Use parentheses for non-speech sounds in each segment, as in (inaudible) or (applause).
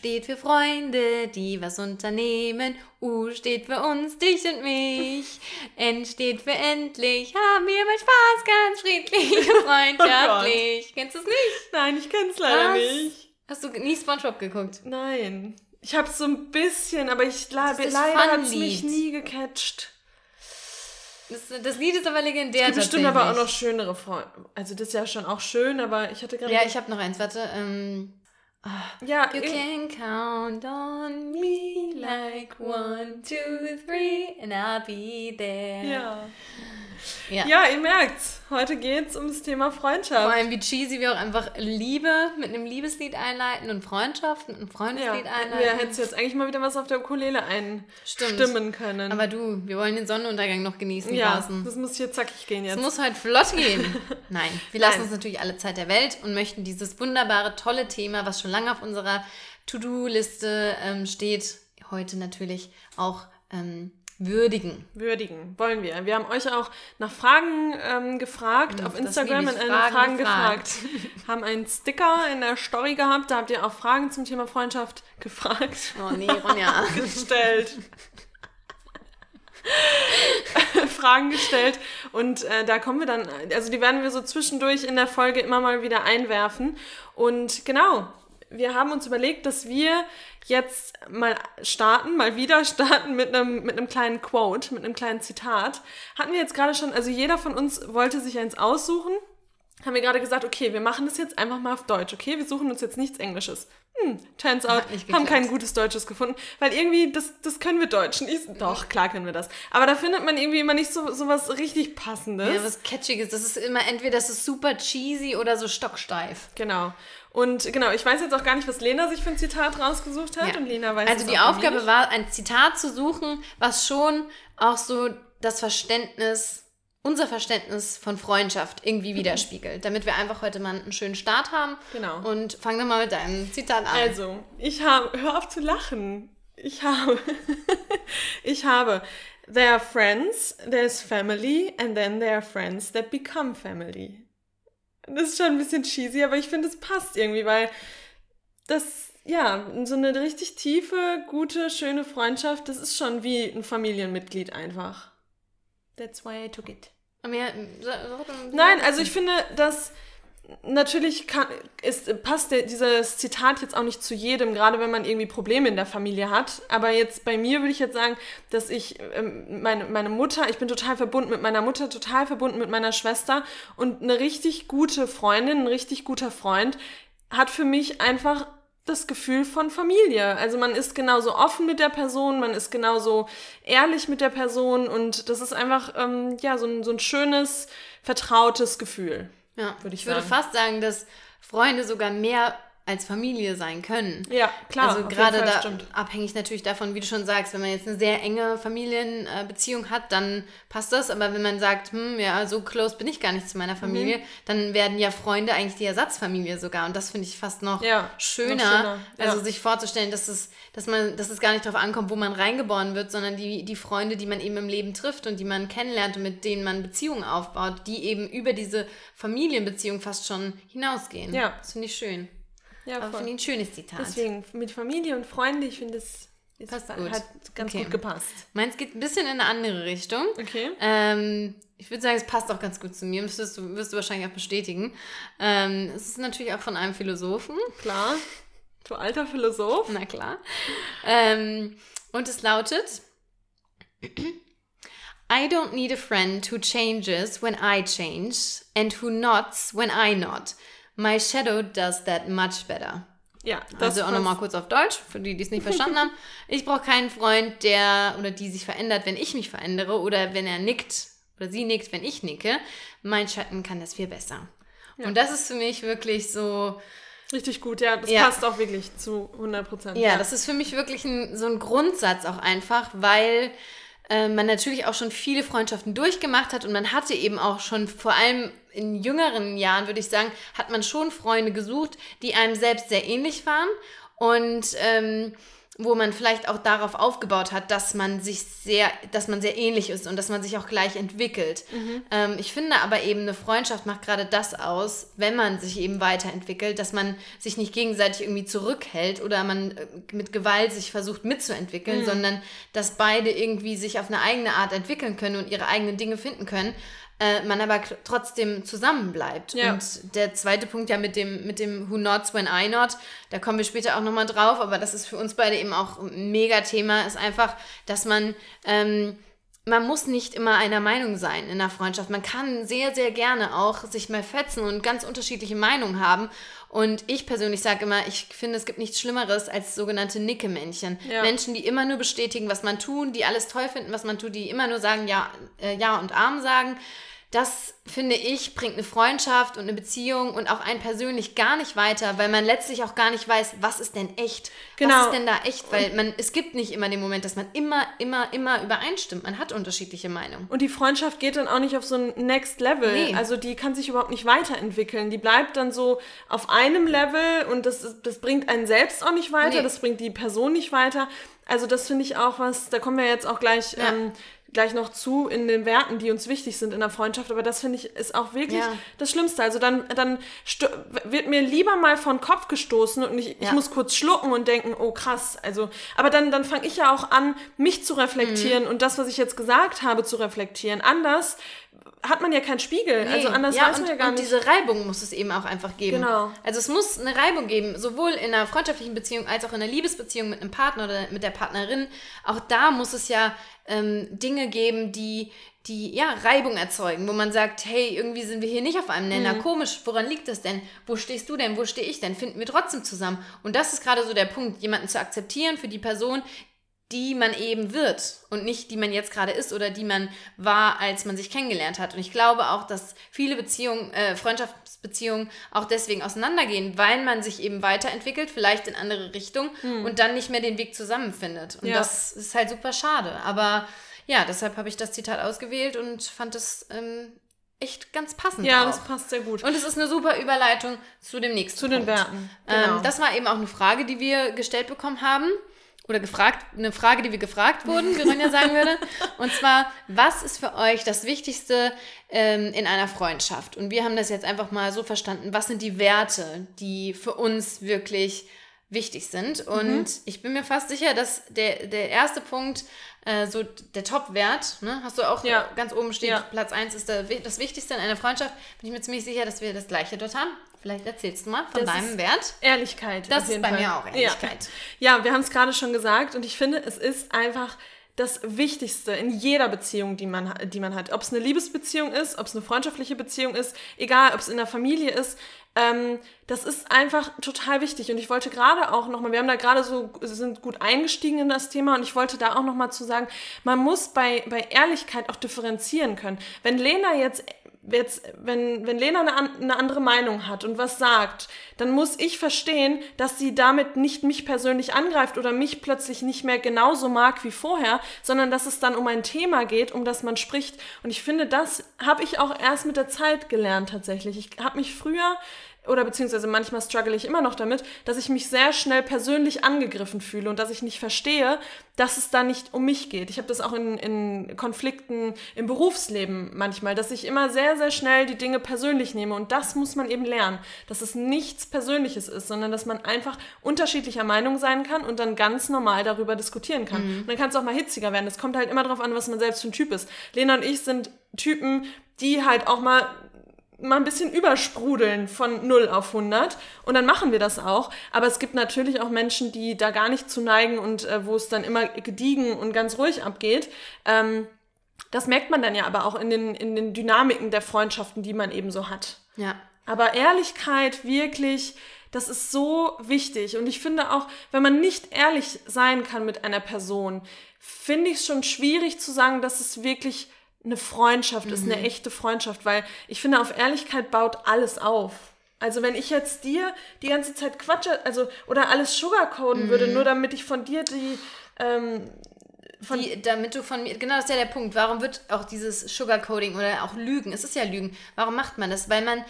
Steht für Freunde, die was unternehmen. U steht für uns, dich und mich. N steht für endlich. Haben wir mit Spaß ganz friedlich und (laughs) freundschaftlich. Oh Kennst du es nicht? Nein, ich kenn's leider Was? nicht. Hast du nie Spongebob geguckt? Nein. Ich hab's so ein bisschen, aber ich leider hat's mich nie gecatcht. Das, das Lied ist aber legendär. Es gibt bestimmt aber auch noch schönere Freunde. Also das ist ja schon auch schön, aber ich hatte gerade... Ja, ich habe noch eins, warte. Ähm, (sighs) ja, You irg- can count on me like one, two, three, and I'll be there. ja. Ja. Ja, ihr merkt's. Heute geht's ums Thema Vor Freundschaft. allem wie cheesy wir auch einfach Liebe mit einem Liebeslied einleiten und Freundschaft mit einem Ja, Freundeslied wir einleiten. hättest jetzt eigentlich mal wieder was auf der Ukulele einstimmen können. Aber du, wir wollen den Sonnenuntergang noch genießen ja, draußen. das muss hier zackig gehen jetzt. muss heute flott gehen. (laughs) Nein, wir lassen Nein. uns natürlich alle Zeit der Welt und möchten dieses wunderbare, tolle Thema, was schon lange auf unserer To-Do-Liste ähm, steht, heute natürlich auch ähm, würdigen. würdigen, wollen wir. Wir haben euch auch nach Fragen ähm, gefragt, auf das Instagram liebe in Fragen Fragen gefragt. gefragt. (laughs) haben einen Sticker in der Story gehabt, da habt ihr auch Fragen zum Thema Freundschaft gefragt, Oh nee, Ronja. (laughs) gestellt. (laughs) Fragen gestellt und äh, da kommen wir dann, also die werden wir so zwischendurch in der Folge immer mal wieder einwerfen und genau, wir haben uns überlegt, dass wir jetzt mal starten, mal wieder (laughs) starten mit einem, mit einem kleinen Quote, mit einem kleinen Zitat. Hatten wir jetzt gerade schon, also jeder von uns wollte sich eins aussuchen, haben wir gerade gesagt, okay, wir machen das jetzt einfach mal auf Deutsch, okay? Wir suchen uns jetzt nichts Englisches. Hm, turns out, haben kein gutes Deutsches gefunden, weil irgendwie, das, das können wir Deutschen. Ich, doch, klar können wir das. Aber da findet man irgendwie immer nicht so, so was richtig Passendes. Ja, was Catchiges. Das ist immer entweder das ist super cheesy oder so stocksteif. Genau. Und genau, ich weiß jetzt auch gar nicht, was Lena sich für ein Zitat rausgesucht hat. Ja. Und Lena weiß Also die Aufgabe nicht. war, ein Zitat zu suchen, was schon auch so das Verständnis, unser Verständnis von Freundschaft irgendwie widerspiegelt, damit wir einfach heute mal einen schönen Start haben. Genau. Und fang doch mal mit deinem Zitat an. Also, ich habe, hör auf zu lachen. Ich habe, (laughs) ich habe, there are friends, there's family, and then there are friends that become family. Das ist schon ein bisschen cheesy, aber ich finde, es passt irgendwie, weil das, ja, so eine richtig tiefe, gute, schöne Freundschaft, das ist schon wie ein Familienmitglied einfach. That's why I took it. Nein, also ich finde, dass natürlich kann, ist, passt der, dieses Zitat jetzt auch nicht zu jedem, gerade wenn man irgendwie Probleme in der Familie hat. Aber jetzt bei mir würde ich jetzt sagen, dass ich ähm, meine, meine Mutter, ich bin total verbunden mit meiner Mutter, total verbunden mit meiner Schwester und eine richtig gute Freundin, ein richtig guter Freund hat für mich einfach das Gefühl von Familie. Also man ist genauso offen mit der Person, man ist genauso ehrlich mit der Person und das ist einfach ähm, ja so ein, so ein schönes, vertrautes Gefühl. Ja, würde ich ich würde fast sagen, dass Freunde sogar mehr als Familie sein können. Ja, klar. also gerade da stimmt. abhängig natürlich davon, wie du schon sagst, wenn man jetzt eine sehr enge Familienbeziehung hat, dann passt das. Aber wenn man sagt, hm, ja, so close bin ich gar nicht zu meiner Familie, Mhm. dann werden ja Freunde eigentlich die Ersatzfamilie sogar. Und das finde ich fast noch Ja, noch schöner. schöner, ja. Also sich vorzustellen, dass es, dass man, dass es gar nicht darauf ankommt, wo man reingeboren wird, sondern die, die Freunde, die man eben im Leben trifft und die man kennenlernt und mit denen man Beziehungen aufbaut, die eben über diese Familienbeziehung fast schon hinausgehen. Ja. Das finde ich schön. Ja, Aber finde ich ein schönes Zitat. Deswegen mit Familie und Freunde, ich finde, es Passt gut. hat ganz Okay. gut gepasst. Meins geht ein bisschen in eine andere Richtung. Okay. Ähm, ich würde sagen, es passt auch ganz gut zu mir. Das wirst du, wirst du wahrscheinlich auch bestätigen. Ähm, es ist natürlich auch von einem Philosophen. Klar. Du alter Philosoph. Na klar. Ähm, und es lautet: I don't need a friend who changes when I change and who nods when I nod. My shadow does that much better. Ja, das Also auch nochmal kurz auf Deutsch, für die, die es nicht verstanden haben. Ich brauche keinen Freund, der oder die sich verändert, wenn ich mich verändere oder wenn er nickt oder sie nickt, wenn ich nicke. Mein Schatten kann das viel besser. Und das ist für mich wirklich so, Richtig gut, ja. Das Ja. passt auch wirklich zu 100 Prozent. ja, das ist für mich wirklich ein, so ein Grundsatz auch einfach, weil äh, man natürlich auch schon viele Freundschaften durchgemacht hat und man hatte eben auch schon vor allem in jüngeren Jahren, würde ich sagen, hat man schon Freunde gesucht, die einem selbst sehr ähnlich waren. Und ähm, wo man vielleicht auch darauf aufgebaut hat, dass man sich sehr, dass man sehr ähnlich ist und dass man sich auch gleich entwickelt. Mhm. Ähm, ich finde aber eben, eine Freundschaft macht gerade das aus, wenn man sich eben weiterentwickelt, dass man sich nicht gegenseitig irgendwie zurückhält oder man äh, mit Gewalt sich versucht mitzuentwickeln, mhm. sondern dass beide irgendwie sich auf eine eigene Art entwickeln können und ihre eigenen Dinge finden können äh, man aber trotzdem zusammenbleibt. Ja. Und der zweite Punkt ja mit dem, mit dem Who Nots When I Not, da kommen wir später auch nochmal drauf, aber das ist für uns beide eben auch ein Mega-Thema, ist einfach, dass man, ähm, man muss nicht immer einer Meinung sein in einer Freundschaft. Man kann sehr, sehr gerne auch sich mal fetzen und ganz unterschiedliche Meinungen haben. Und ich persönlich sage immer, ich finde, es gibt nichts Schlimmeres als sogenannte Nicke-Männchen. Ja. Menschen, die immer nur bestätigen, was man tut, die alles toll finden, was man tut, die immer nur sagen, ja, äh, ja und arm sagen das finde ich, bringt eine Freundschaft und eine Beziehung und auch einen persönlich gar nicht weiter, weil man letztlich auch gar nicht weiß, was ist denn echt? Genau. Was ist denn da echt? Weil man, es gibt nicht immer den Moment, dass man immer, immer, immer übereinstimmt. Man hat unterschiedliche Meinungen. Und die Freundschaft geht dann auch nicht auf so ein Next Level. Nee. Also die kann sich überhaupt nicht weiterentwickeln. Die bleibt dann so auf einem Level und das, das bringt einen selbst auch nicht weiter, nee. das bringt die Person nicht weiter. Also das finde ich auch was, da kommen wir jetzt auch gleich ja. ähm, gleich noch zu in den Werten, die uns wichtig sind in der Freundschaft. Aber das finde ich ist auch wirklich ja. das Schlimmste. Also dann, dann wird mir lieber mal von Kopf gestoßen und ich, ja. ich muss kurz schlucken und denken, oh krass. Also, aber dann, dann fange ich ja auch an, mich zu reflektieren mhm. und das, was ich jetzt gesagt habe, zu reflektieren. Anders hat man ja keinen Spiegel. Nee. Also anders ja, weiß man und, ja gar und nicht. diese Reibung muss es eben auch einfach geben. Genau. Also es muss eine Reibung geben, sowohl in einer freundschaftlichen Beziehung als auch in einer Liebesbeziehung mit einem Partner oder mit der Partnerin. Auch da muss es ja ähm, Dinge geben, die, die ja Reibung erzeugen, wo man sagt, hey, irgendwie sind wir hier nicht auf einem Nenner. Mhm. Komisch, woran liegt das denn? Wo stehst du denn? Wo stehe ich denn? Finden wir trotzdem zusammen? Und das ist gerade so der Punkt, jemanden zu akzeptieren für die Person, die man eben wird und nicht die man jetzt gerade ist oder die man war, als man sich kennengelernt hat. Und ich glaube auch, dass viele Beziehungen, äh, Freundschaftsbeziehungen auch deswegen auseinandergehen, weil man sich eben weiterentwickelt, vielleicht in andere Richtungen hm. und dann nicht mehr den Weg zusammenfindet. Und ja. das ist halt super schade. Aber ja, deshalb habe ich das Zitat ausgewählt und fand es ähm, echt ganz passend. Ja, auch. das passt sehr gut. Und es ist eine super Überleitung zu dem nächsten Zu Punkt. den Werten. Ähm, genau. Ähm, das war eben auch eine Frage, die wir gestellt bekommen haben oder gefragt, eine Frage, die wir gefragt wurden, wie Ronja sagen würde. Und zwar, was ist für euch das Wichtigste ähm, in einer Freundschaft? Und wir haben das jetzt einfach mal so verstanden, was sind die Werte, die für uns wirklich wichtig sind? Und mhm. ich bin mir fast sicher, dass der, der erste Punkt, äh, so der Top-Wert, ne, hast du auch ja. ganz oben steht, ja. Platz 1 ist der, das Wichtigste in einer Freundschaft, bin ich mir ziemlich sicher, dass wir das gleiche dort haben. Vielleicht erzählst du mal von das deinem Wert. Ehrlichkeit. Das ist bei Fall. mir auch Ehrlichkeit. Ja, ja wir haben es gerade schon gesagt und ich finde, es ist einfach das Wichtigste in jeder Beziehung, die man, die man hat. Ob es eine Liebesbeziehung ist, ob es eine freundschaftliche Beziehung ist, egal, ob es in der Familie ist. Ähm, das ist einfach total wichtig. Und ich wollte gerade auch nochmal, wir haben da gerade so, sind gut eingestiegen in das Thema und ich wollte da auch nochmal zu sagen, man muss bei, bei Ehrlichkeit auch differenzieren können. Wenn Lena jetzt jetzt, wenn, wenn Lena eine, eine, andere Meinung hat und was sagt, dann muss ich verstehen, dass sie damit nicht mich persönlich angreift oder mich plötzlich nicht mehr genauso mag wie vorher, sondern dass es dann um ein Thema geht, um das man spricht. Und ich finde, das habe ich auch erst mit der Zeit gelernt tatsächlich. Ich habe mich früher oder beziehungsweise manchmal struggle ich immer noch damit, dass ich mich sehr schnell persönlich angegriffen fühle und dass ich nicht verstehe, dass es da nicht um mich geht. Ich habe das auch in, in Konflikten im Berufsleben manchmal, dass ich immer sehr, sehr schnell die Dinge persönlich nehme und das muss man eben lernen, dass es nichts Persönliches ist, sondern dass man einfach unterschiedlicher Meinung sein kann und dann ganz normal darüber diskutieren kann. Mhm. Und dann kann es auch mal hitziger werden. Es kommt halt immer darauf an, was man selbst für ein Typ ist. Lena und ich sind Typen, die halt auch mal mal ein bisschen übersprudeln von 0 auf 100 und dann machen wir das auch. Aber es gibt natürlich auch Menschen, die da gar nicht zu neigen und äh, wo es dann immer gediegen und ganz ruhig abgeht. Ähm, das merkt man dann ja aber auch in den, in den Dynamiken der Freundschaften, die man eben so hat. Ja. Aber Ehrlichkeit wirklich, das ist so wichtig. Und ich finde auch, wenn man nicht ehrlich sein kann mit einer Person, finde ich es schon schwierig zu sagen, dass es wirklich eine Freundschaft mhm. ist, eine mhm. echte Freundschaft, weil ich finde, auf Ehrlichkeit baut alles auf. Also wenn ich jetzt dir die ganze Zeit quatsche, also oder alles sugarcoden mhm. würde, nur damit ich von dir die, ähm, von die, damit du von mir, genau das ist ja der Punkt. Warum wird auch dieses Sugarcoding oder auch Lügen, es ist ja Lügen, warum macht man das? Weil man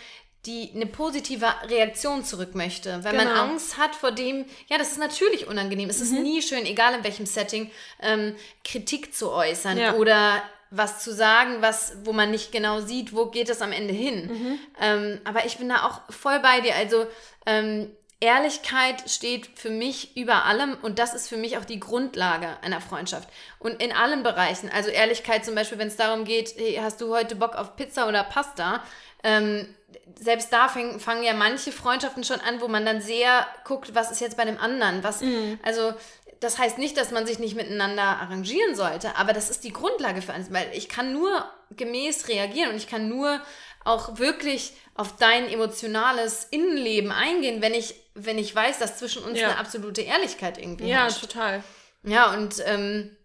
die eine positive Reaktion zurück möchte. Wenn man Genau. Angst hat vor dem, ja, das ist natürlich unangenehm. Es ist Mhm. nie schön, egal in welchem Setting, ähm, Kritik zu äußern Ja. oder was zu sagen, was, wo man nicht genau sieht, wo geht es am Ende hin. Mhm. Ähm, aber ich bin da auch voll bei dir. Also ähm, Ehrlichkeit steht für mich über allem und das ist für mich auch die Grundlage einer Freundschaft. Und in allen Bereichen. Also Ehrlichkeit zum Beispiel, wenn es darum geht, hey, hast du heute Bock auf Pizza oder Pasta? Ähm, selbst da fang, fangen ja manche Freundschaften schon an, wo man dann sehr guckt, was ist jetzt bei dem anderen. Was, Also das heißt nicht, dass man sich nicht miteinander arrangieren sollte, aber das ist die Grundlage für alles, weil ich kann nur gemäß reagieren und ich kann nur auch wirklich auf dein emotionales Innenleben eingehen, wenn ich, wenn ich weiß, dass zwischen uns Ja. eine absolute Ehrlichkeit irgendwie Ja, herrscht. total. Ja, und ähm,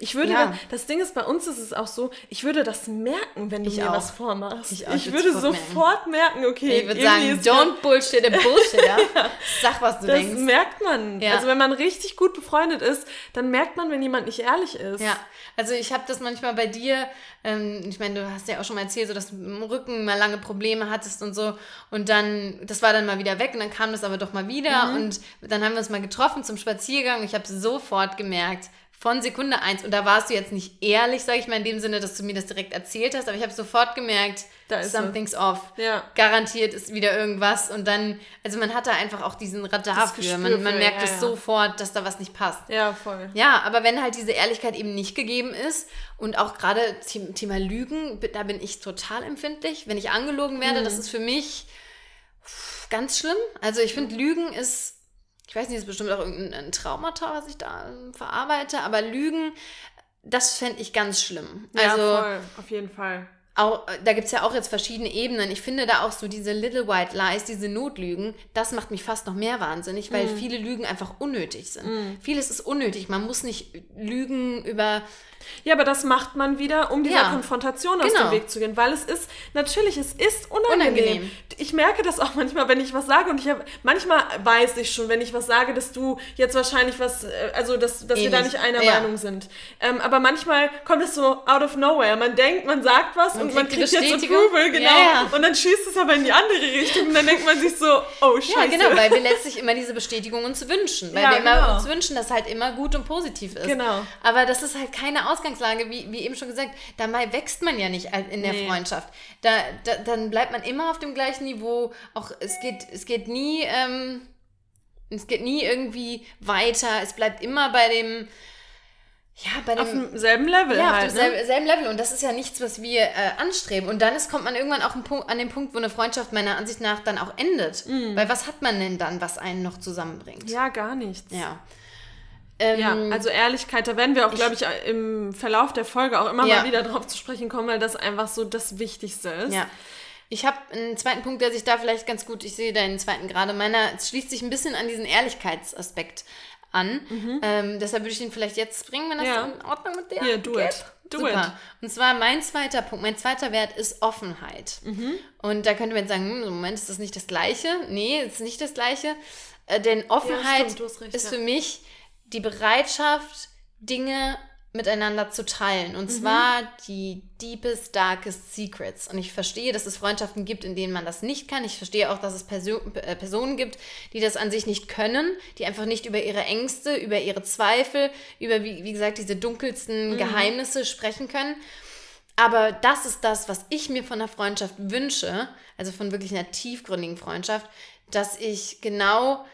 Ich würde, Ja. da, das Ding ist, bei uns ist es auch so, ich würde das merken, wenn du Ich mir auch. was vormachst. Ich Ich, würde sofort merken, okay, ich würde sagen, don't bullshit a bullshitter. (laughs) Sag, was du Das denkst. merkt man. Ja. Also wenn man richtig gut befreundet ist, dann merkt man, wenn jemand nicht ehrlich ist. Ja, also ich habe das manchmal bei dir, ähm, ich meine, du hast ja auch schon mal erzählt, so dass du im Rücken mal lange Probleme hattest und so und dann, das war dann mal wieder weg und dann kam das aber doch mal wieder Mhm. und dann haben wir uns mal getroffen zum Spaziergang und ich habe sofort gemerkt, von Sekunde eins, und da warst du jetzt nicht ehrlich, sage ich mal, in dem Sinne, dass du mir das direkt erzählt hast, aber ich habe sofort gemerkt, Da ist something's off. Ja. Garantiert ist wieder irgendwas und dann, also man hat da einfach auch diesen Radar für, man, man merkt es ja. sofort, dass da was nicht passt. Ja, voll. Ja, aber wenn halt diese Ehrlichkeit eben nicht gegeben ist und auch gerade The- Thema Lügen, da bin ich total empfindlich. Wenn ich angelogen werde, Mhm. das ist für mich ganz schlimm. Also ich finde, Lügen ist, ich weiß nicht, ist bestimmt auch irgendein Traumata, was ich da ähm, verarbeite, aber Lügen, das fände ich ganz schlimm. Ja, Also voll. Auf jeden Fall. Auch, da gibt es ja auch jetzt verschiedene Ebenen. Ich finde da auch so diese Little White Lies, diese Notlügen, das macht mich fast noch mehr wahnsinnig, weil Mhm. viele Lügen einfach unnötig sind. Vieles ist unnötig. Man muss nicht lügen über. Ja, aber das macht man wieder, um dieser Ja. Konfrontation aus Genau. dem Weg zu gehen, weil es ist, natürlich, es ist unangenehm. Unangenehm. Ich merke das auch (laughs) manchmal, wenn ich was sage und ich habe, manchmal weiß ich schon, wenn ich was sage, dass du jetzt wahrscheinlich was, äh, also dass, dass wir da nicht einer Ja. Meinung sind. Ähm, aber manchmal kommt es so out of nowhere. Man denkt, man sagt was und man kriegt jetzt. Approval, genau. Ja, ja. Und dann schießt es aber in die andere Richtung und dann denkt man sich so, oh scheiße. Ja, genau, weil wir letztlich immer diese Bestätigung uns wünschen. Weil Ja, wir immer genau. uns wünschen, dass halt immer gut und positiv ist. Genau. Aber das ist halt keine Ausgangslage, wie, wie eben schon gesagt, dabei wächst man ja nicht in der Nee. Freundschaft. Da, da, dann bleibt man immer auf dem gleichen Niveau. Auch es geht, es geht nie, ähm, es geht nie irgendwie weiter. Es bleibt immer bei dem, ja, bei Auf dem. demselben Level Ja, halt, auf ne? demselben selben Level. Und das ist ja nichts, was wir äh, anstreben. Und dann ist, kommt man irgendwann auch Punkt, an den Punkt, wo eine Freundschaft meiner Ansicht nach dann auch endet. Weil was hat man denn dann, was einen noch zusammenbringt? Mhm. Ja, gar nichts. Ja. Ähm, Ja, also Ehrlichkeit, da werden wir auch, glaube ich, im Verlauf der Folge auch immer Ja. mal wieder drauf zu sprechen kommen, weil das einfach so das Wichtigste ist. Ja. Ich habe einen zweiten Punkt, der sich da vielleicht ganz gut, ich sehe deinen zweiten gerade, meiner es schließt sich ein bisschen an diesen Ehrlichkeitsaspekt an. Ähm, deshalb würde ich den vielleicht jetzt bringen, wenn das Mhm. Ja. in Ordnung mit dir Hier, do geht. it. Do Super. it. Und zwar mein zweiter Punkt, mein zweiter Wert ist Offenheit. Mhm. Und da könnte man jetzt sagen, hm, im Moment ist das nicht das Gleiche. Nee, ist nicht das Gleiche. Äh, denn Offenheit stimmt, du hast recht, ist ja. für mich die Bereitschaft, Dinge miteinander zu teilen. Mhm. Und zwar die deepest, darkest secrets. Und ich verstehe, dass es Freundschaften gibt, in denen man das nicht kann. Ich verstehe auch, dass es Perso äh, Personen gibt, die das an sich nicht können, die einfach nicht über ihre Ängste, über ihre Zweifel, über, wie, wie gesagt, diese dunkelsten Geheimnisse sprechen können. Aber das ist das, was ich mir von einer Freundschaft wünsche, also von wirklich einer tiefgründigen Freundschaft, dass ich genau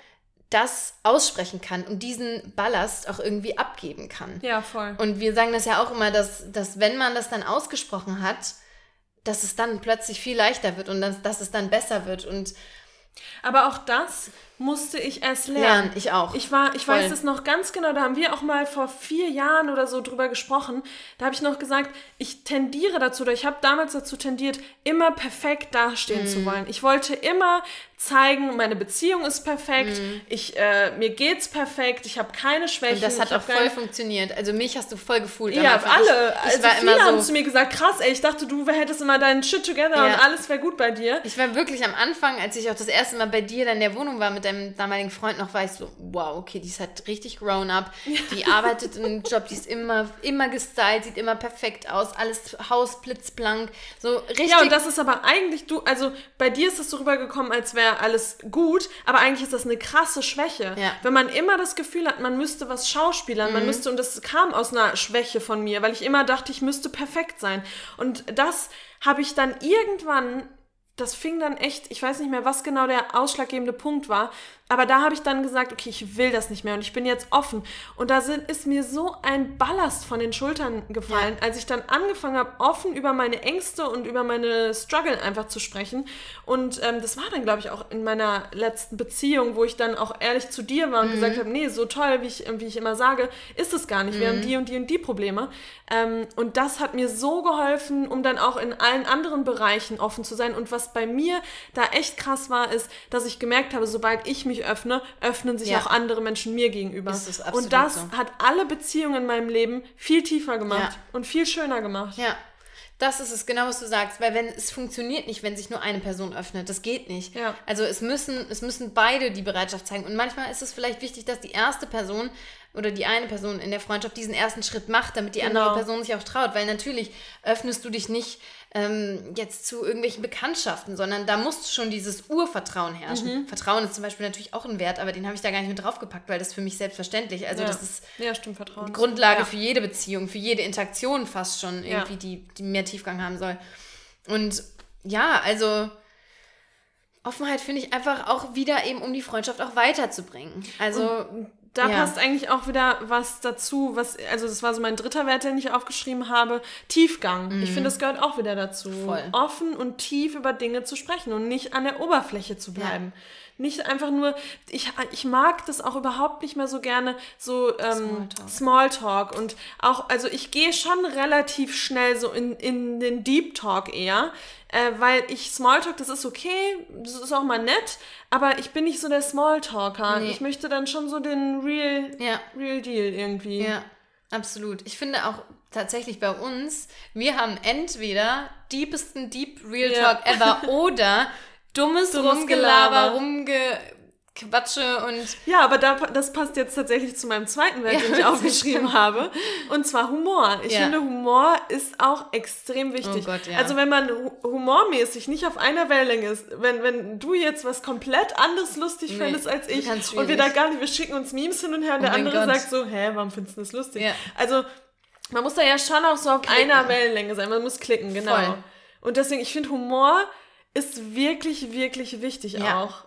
das aussprechen kann und diesen Ballast auch irgendwie abgeben kann. Ja, voll. Und wir sagen das ja auch immer, dass, dass wenn man das dann ausgesprochen hat, dass es dann plötzlich viel leichter wird und dass, dass es dann besser wird. Und Aber auch das musste ich erst lernen. lernen, ich auch. Ich war, ich Voll. weiß es noch ganz genau, da haben wir auch mal vor vier Jahren oder so drüber gesprochen. Da habe ich noch gesagt, ich tendiere dazu, oder ich habe damals dazu tendiert, immer perfekt dastehen Mhm. zu wollen. Ich wollte immer zeigen, meine Beziehung ist perfekt, ich, äh, mir geht's perfekt, ich habe keine Schwächen. Mhm. und das hat auch voll funktioniert. Also mich hast du voll gefühlt. Ja, Anfang. alle. Ich, ich also war viele immer haben so. zu mir gesagt, krass, ey, ich dachte, du hättest immer deinen Shit together Ja. und alles wäre gut bei dir. Ich war wirklich am Anfang, als ich auch das erste Mal bei dir dann in der Wohnung war mit deinem damaligen Freund noch ich so, wow, okay, die ist halt richtig grown up. Die arbeitet in einem (laughs) Job, die ist immer, immer gestylt, sieht immer perfekt aus, alles Haus blitzblank. So richtig. Ja, und das ist aber eigentlich du, also bei dir ist es so rübergekommen, als wäre alles gut, aber eigentlich ist das eine krasse Schwäche. Ja. Wenn man immer das Gefühl hat, man müsste was schauspielern, man müsste, und das kam aus einer Schwäche von mir, weil ich immer dachte, ich müsste perfekt sein. Und das habe ich dann irgendwann das fing dann echt, ich weiß nicht mehr, was genau der ausschlaggebende Punkt war, aber da habe ich dann gesagt, okay, ich will das nicht mehr und ich bin jetzt offen. Und da sind, ist mir so ein Ballast von den Schultern gefallen, ja. als ich dann angefangen habe, offen über meine Ängste und über meine Struggle einfach zu sprechen. Und ähm, das war dann, glaube ich, auch in meiner letzten Beziehung, wo ich dann auch ehrlich zu dir war und mhm. gesagt habe, nee, so toll, wie ich, wie ich immer sage, ist es gar nicht. Mhm. Wir haben mhm. die und die und die Probleme. Ähm, und das hat mir so geholfen, um dann auch in allen anderen Bereichen offen zu sein. Und was bei mir da echt krass war, ist, dass ich gemerkt habe, sobald ich mich öffne, öffnen sich ja. auch andere Menschen mir gegenüber. Das und das so. hat alle Beziehungen in meinem Leben viel tiefer gemacht ja. und viel schöner gemacht. Ja. Das ist es, genau was du sagst, weil wenn es funktioniert nicht, wenn sich nur eine Person öffnet, das geht nicht. Ja. Also es müssen, es müssen beide die Bereitschaft zeigen. Und manchmal ist es vielleicht wichtig, dass die erste Person oder die eine Person in der Freundschaft diesen ersten Schritt macht, damit die genau. andere Person sich auch traut. Weil natürlich öffnest du dich nicht ähm, jetzt zu irgendwelchen Bekanntschaften, sondern da muss schon dieses Urvertrauen herrschen. Mhm. Vertrauen ist zum Beispiel natürlich auch ein Wert, aber den habe ich da gar nicht mit draufgepackt, weil das ist für mich selbstverständlich. Also ja. das ist ja, stimmt, Vertrauen. Grundlage ja. für jede Beziehung, für jede Interaktion fast schon irgendwie, die, die mehr Tiefgang haben soll. Und ja, also Offenheit finde ich einfach auch wieder eben, um die Freundschaft auch weiterzubringen. Also und da ja. passt eigentlich auch wieder was dazu, was, also das war so mein dritter Wert, den ich aufgeschrieben habe, Tiefgang. Mhm. Ich finde, das gehört auch wieder dazu. Voll. Offen und tief über Dinge zu sprechen und nicht an der Oberfläche zu bleiben. Ja. Nicht einfach nur, ich, ich mag das auch überhaupt nicht mehr so gerne, so ähm, Smalltalk. Smalltalk. Und auch, also ich gehe schon relativ schnell so in, in den Deep Talk eher, äh, weil ich Smalltalk, das ist okay, das ist auch mal nett, aber ich bin nicht so der Smalltalker. Nee. Ich möchte dann schon so den Real, ja. Real Deal irgendwie. Ja, absolut. Ich finde auch tatsächlich bei uns, wir haben entweder deepesten Deep Real Talk ja. ever (laughs) oder dummes, dummes Rumgelaber, Rumgequatsche und. Ja, aber da, das passt jetzt tatsächlich zu meinem zweiten Wert, ja, den ich aufgeschrieben (laughs) habe. Und zwar Humor. Ich ja. finde, Humor ist auch extrem wichtig. Oh Gott, ja. Also, wenn man humormäßig nicht auf einer Wellenlänge ist, wenn, wenn du jetzt was komplett anderes lustig nee, findest als ich und wir da gar nicht, wir schicken uns Memes hin und her und oh der andere Gott. sagt so, hä, warum findest du das lustig? Also, man muss da ja schon auch so auf klicken. einer Wellenlänge sein. Man muss klicken, genau. Voll. Und deswegen, ich finde Humor ist wirklich, wirklich wichtig auch.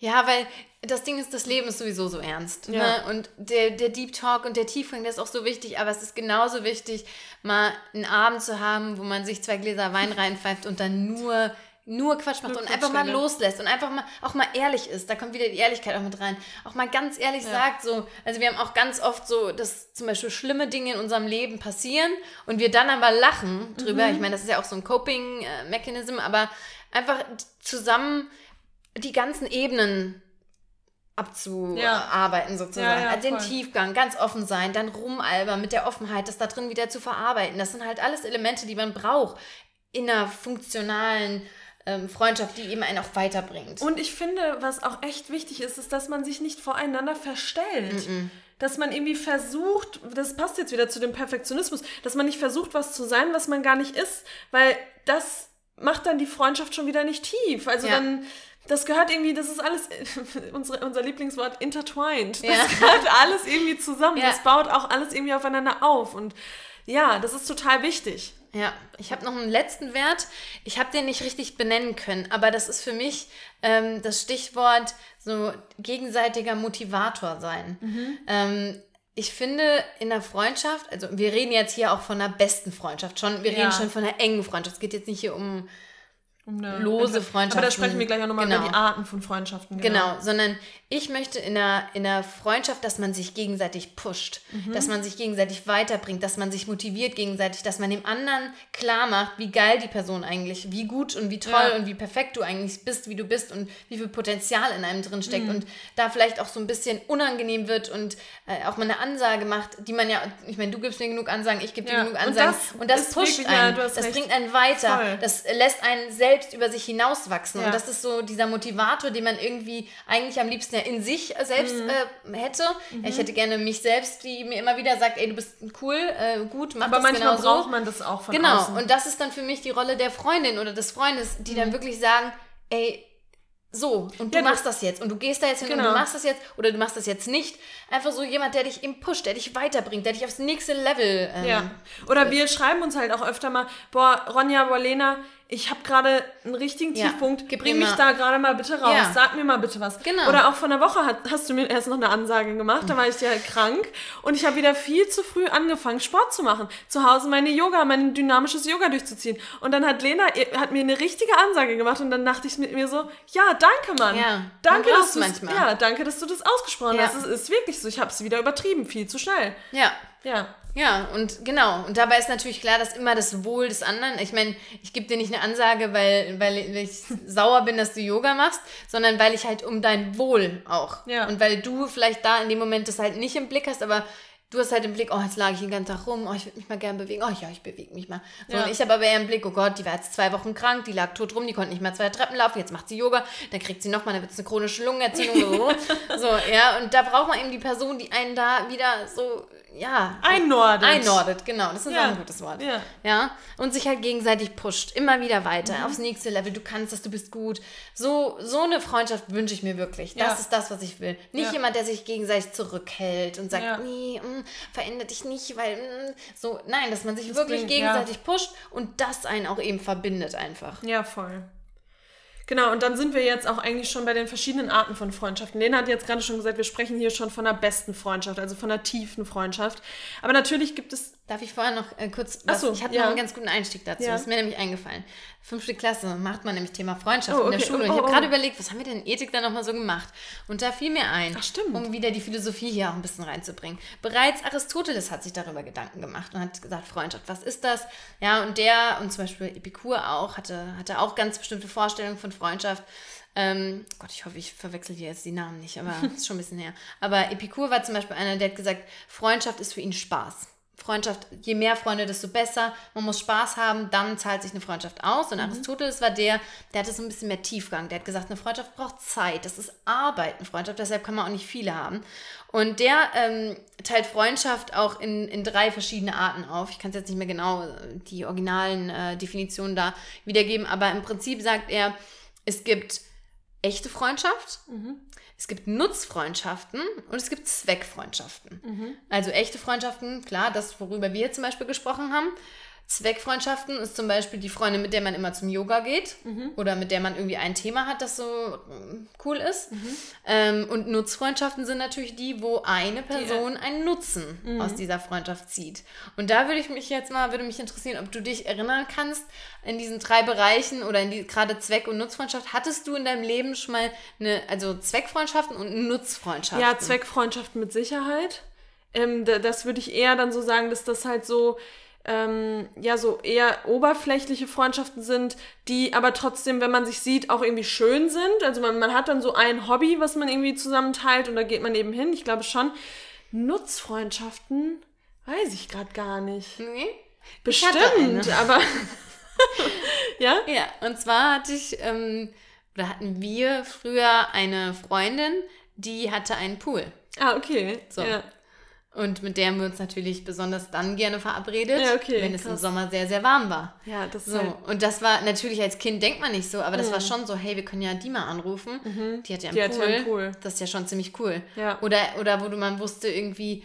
Ja, weil das Ding ist, das Leben ist sowieso so ernst. Ja. Ne? Und der, der Deep Talk und der Tiefgang, der ist auch so wichtig, aber es ist genauso wichtig, mal einen Abend zu haben, wo man sich zwei Gläser Wein reinpfeift und dann nur nur Quatsch macht nur und einfach mal loslässt und einfach mal auch mal ehrlich ist. Da kommt wieder die Ehrlichkeit auch mit rein. Auch mal ganz ehrlich ja. sagt so, also wir haben auch ganz oft so, dass zum Beispiel schlimme Dinge in unserem Leben passieren und wir dann aber lachen drüber. Mhm. Ich meine, das ist ja auch so ein Coping-Mechanism, aber einfach zusammen die ganzen Ebenen abzuarbeiten ja. sozusagen. Ja, ja, also den Tiefgang, ganz offen sein, dann rumalbern mit der Offenheit, das da drin wieder zu verarbeiten. Das sind halt alles Elemente, die man braucht in einer funktionalen ähm, Freundschaft, die eben einen auch weiterbringt. Und ich finde, was auch echt wichtig ist, ist, dass man sich nicht voreinander verstellt. Mm -mm. Dass man irgendwie versucht, das passt jetzt wieder zu dem Perfektionismus, dass man nicht versucht, was zu sein, was man gar nicht ist, weil das macht dann die Freundschaft schon wieder nicht tief. Also ja. dann, das gehört irgendwie, das ist alles, (laughs) unsere, unser Lieblingswort, intertwined. Das ja. gehört alles irgendwie zusammen. Ja. Das baut auch alles irgendwie aufeinander auf. Und ja, das ist total wichtig. Ja, ich habe noch einen letzten Wert. Ich habe den nicht richtig benennen können, aber das ist für mich ähm, das Stichwort so gegenseitiger Motivator sein. Mhm. Ähm, ich finde in der Freundschaft, also wir reden jetzt hier auch von einer besten Freundschaft schon, wir ja. reden schon von einer engen Freundschaft. Es geht jetzt nicht hier um um eine lose Freundschaften. Aber da sprechen wir gleich auch nochmal genau. über die Arten von Freundschaften. Genau. genau, sondern ich möchte in einer, in einer Freundschaft, dass man sich gegenseitig pusht, mhm. dass man sich gegenseitig weiterbringt, dass man sich motiviert gegenseitig, dass man dem anderen klar macht, wie geil die Person eigentlich, wie gut und wie toll ja. und wie perfekt du eigentlich bist, wie du bist und wie viel Potenzial in einem drin steckt mhm. und da vielleicht auch so ein bisschen unangenehm wird und äh, auch mal eine Ansage macht, die man ja, ich meine, du gibst mir genug Ansagen, ich gebe dir genug Ansagen und das, und das pusht wirklich, einen, ja, das recht. bringt einen weiter, Voll. das lässt einen selbst selbst über sich hinauswachsen. Ja. Und das ist so dieser Motivator, den man irgendwie eigentlich am liebsten ja in sich äh, selbst Mhm. äh, hätte. Ja, ich hätte gerne mich selbst, die mir immer wieder sagt, ey, du bist cool, äh, gut, mach Aber das manchmal genau so. braucht man das auch von Genau, außen. und das ist dann für mich die Rolle der Freundin oder des Freundes, die Mhm. dann wirklich sagen, ey, so, und du Ja, machst das jetzt und du gehst da jetzt hin und Genau. du machst das jetzt oder du machst das jetzt nicht. Einfach so jemand, der dich eben pusht, der dich weiterbringt, der dich aufs nächste Level. Ähm, Ja. Oder wir schreiben uns halt auch öfter mal, boah, Ronja, boah, Lena, ich habe gerade einen richtigen Ja, Tiefpunkt, bring mich mal- da gerade mal bitte raus, Ja. sag mir mal bitte was. Genau. Oder auch von der Woche hat, hast du mir erst noch eine Ansage gemacht, da war ich ja krank und ich habe wieder viel zu früh angefangen, Sport zu machen. Zu Hause meine Yoga, mein dynamisches Yoga durchzuziehen. Und dann hat Lena, hat mir eine richtige Ansage gemacht und dann dachte ich mit mir so, ja, danke, Mann. Ja, danke, dass du manchmal. Ja, danke, dass du das ausgesprochen hast. Es ist wirklich so, ich habe es wieder übertrieben, viel zu schnell. ja. Ja. Ja, und genau. Und dabei ist natürlich klar, dass immer das Wohl des anderen, ich meine, ich gebe dir nicht eine Ansage, weil, weil ich (laughs) sauer bin, dass du Yoga machst, sondern weil ich halt um dein Wohl auch. Ja. Und weil du vielleicht da in dem Moment das halt nicht im Blick hast, aber du hast halt im Blick, oh, jetzt lag ich den ganzen Tag rum, oh, ich würde mich mal gern bewegen, oh ja, ich bewege mich mal. So, Ja. Und ich habe aber eher im Blick, oh Gott, die war jetzt zwei Wochen krank, die lag tot rum, die konnte nicht mehr zwei Treppen laufen, jetzt macht sie Yoga, dann kriegt sie nochmal, dann wird es eine chronische Lungenentzündung. so. (laughs) so, ja, und da braucht man eben die Person, die einen da wieder so, ja, Einnordet. Einnordet, genau. Das ist Ja. auch ein gutes Wort. Ja. ja. Und sich halt gegenseitig pusht. Immer wieder weiter. Mhm. Aufs nächste Level. Du kannst das, du bist gut. So, so eine Freundschaft wünsche ich mir wirklich. Das Ja. ist das, was ich will. Nicht Ja. jemand, der sich gegenseitig zurückhält und sagt, nee, mm, veränder dich nicht, weil mm, so. Nein, dass man sich wirklich bringt- gegenseitig pusht und das einen auch eben verbindet einfach. Ja, voll. Genau, und dann sind wir jetzt auch eigentlich schon bei den verschiedenen Arten von Freundschaften. Lena hat jetzt gerade schon gesagt, wir sprechen hier schon von der besten Freundschaft, also von einer tiefen Freundschaft. Aber natürlich gibt es. Darf ich vorher noch äh, kurz was? so, ich habe ja. noch einen ganz guten Einstieg dazu. Ja. Das ist mir nämlich eingefallen. Fünfte Klasse macht man nämlich Thema Freundschaft Oh, in der okay. Schule. Und Oh, ich habe oh, gerade oh. überlegt, was haben wir denn in Ethik da nochmal so gemacht? Und da fiel mir ein, Ach, um wieder die Philosophie hier auch ein bisschen reinzubringen. Bereits Aristoteles hat sich darüber Gedanken gemacht und hat gesagt, Freundschaft, was ist das? Ja, und der, und zum Beispiel Epikur auch, hatte, hatte auch ganz bestimmte Vorstellungen von Freundschaft. Ähm, Gott, ich hoffe, ich verwechsel hier jetzt die Namen nicht, aber (laughs) ist schon ein bisschen her. Aber Epikur war zum Beispiel einer, der hat gesagt, Freundschaft ist für ihn Spaß. Freundschaft, je mehr Freunde, desto besser. Man muss Spaß haben, dann zahlt sich eine Freundschaft aus. Und Aristoteles war der, der hatte so ein bisschen mehr Tiefgang. Der hat gesagt, eine Freundschaft braucht Zeit. Das ist Arbeit, eine Freundschaft. Deshalb kann man auch nicht viele haben. Und der ähm, teilt Freundschaft auch in, in drei verschiedene Arten auf. Ich kann es jetzt nicht mehr genau äh, die originalen äh, Definitionen da wiedergeben, aber im Prinzip sagt er, es gibt echte Freundschaft, es gibt Nutzfreundschaften und es gibt Zweckfreundschaften. Also echte Freundschaften, klar, das, worüber wir zum Beispiel gesprochen haben. Zweckfreundschaften ist zum Beispiel die Freundin, mit der man immer zum Yoga geht oder mit der man irgendwie ein Thema hat, das so mm, cool ist. Ähm, und Nutzfreundschaften sind natürlich die, wo eine Person einen Nutzen aus dieser Freundschaft zieht. Und da würde ich mich jetzt mal, würde mich interessieren, ob du dich erinnern kannst, in diesen drei Bereichen oder in die gerade Zweck- und Nutzfreundschaft, hattest du in deinem Leben schon mal eine, also Zweckfreundschaften und Nutzfreundschaften? Ja, Zweckfreundschaften mit Sicherheit. Ähm, da- das würde ich eher dann so sagen, dass das halt so. Ähm, ja, so eher oberflächliche Freundschaften sind, die aber trotzdem, wenn man sich sieht, auch irgendwie schön sind. Also man, man hat dann so ein Hobby, was man irgendwie zusammen teilt und da geht man eben hin. Ich glaube schon. Nutzfreundschaften weiß ich gerade gar nicht. Nee? Bestimmt, aber. (laughs) ja? Ja, und zwar hatte ich, ähm, oder hatten wir früher eine Freundin, die hatte einen Pool. Ah, okay. So. Ja. Und mit der haben wir uns natürlich besonders dann gerne verabredet, Ja, okay, wenn es im krass. Sommer sehr, sehr warm war. ja, das ist So, halt, und das war natürlich als Kind denkt man nicht so, aber das war schon so, hey, wir können ja die mal anrufen. Die hat ja einen, Mhm. Die hat Pool. ja einen Pool. Das ist ja schon ziemlich cool. Ja. Oder, oder wo du man wusste irgendwie,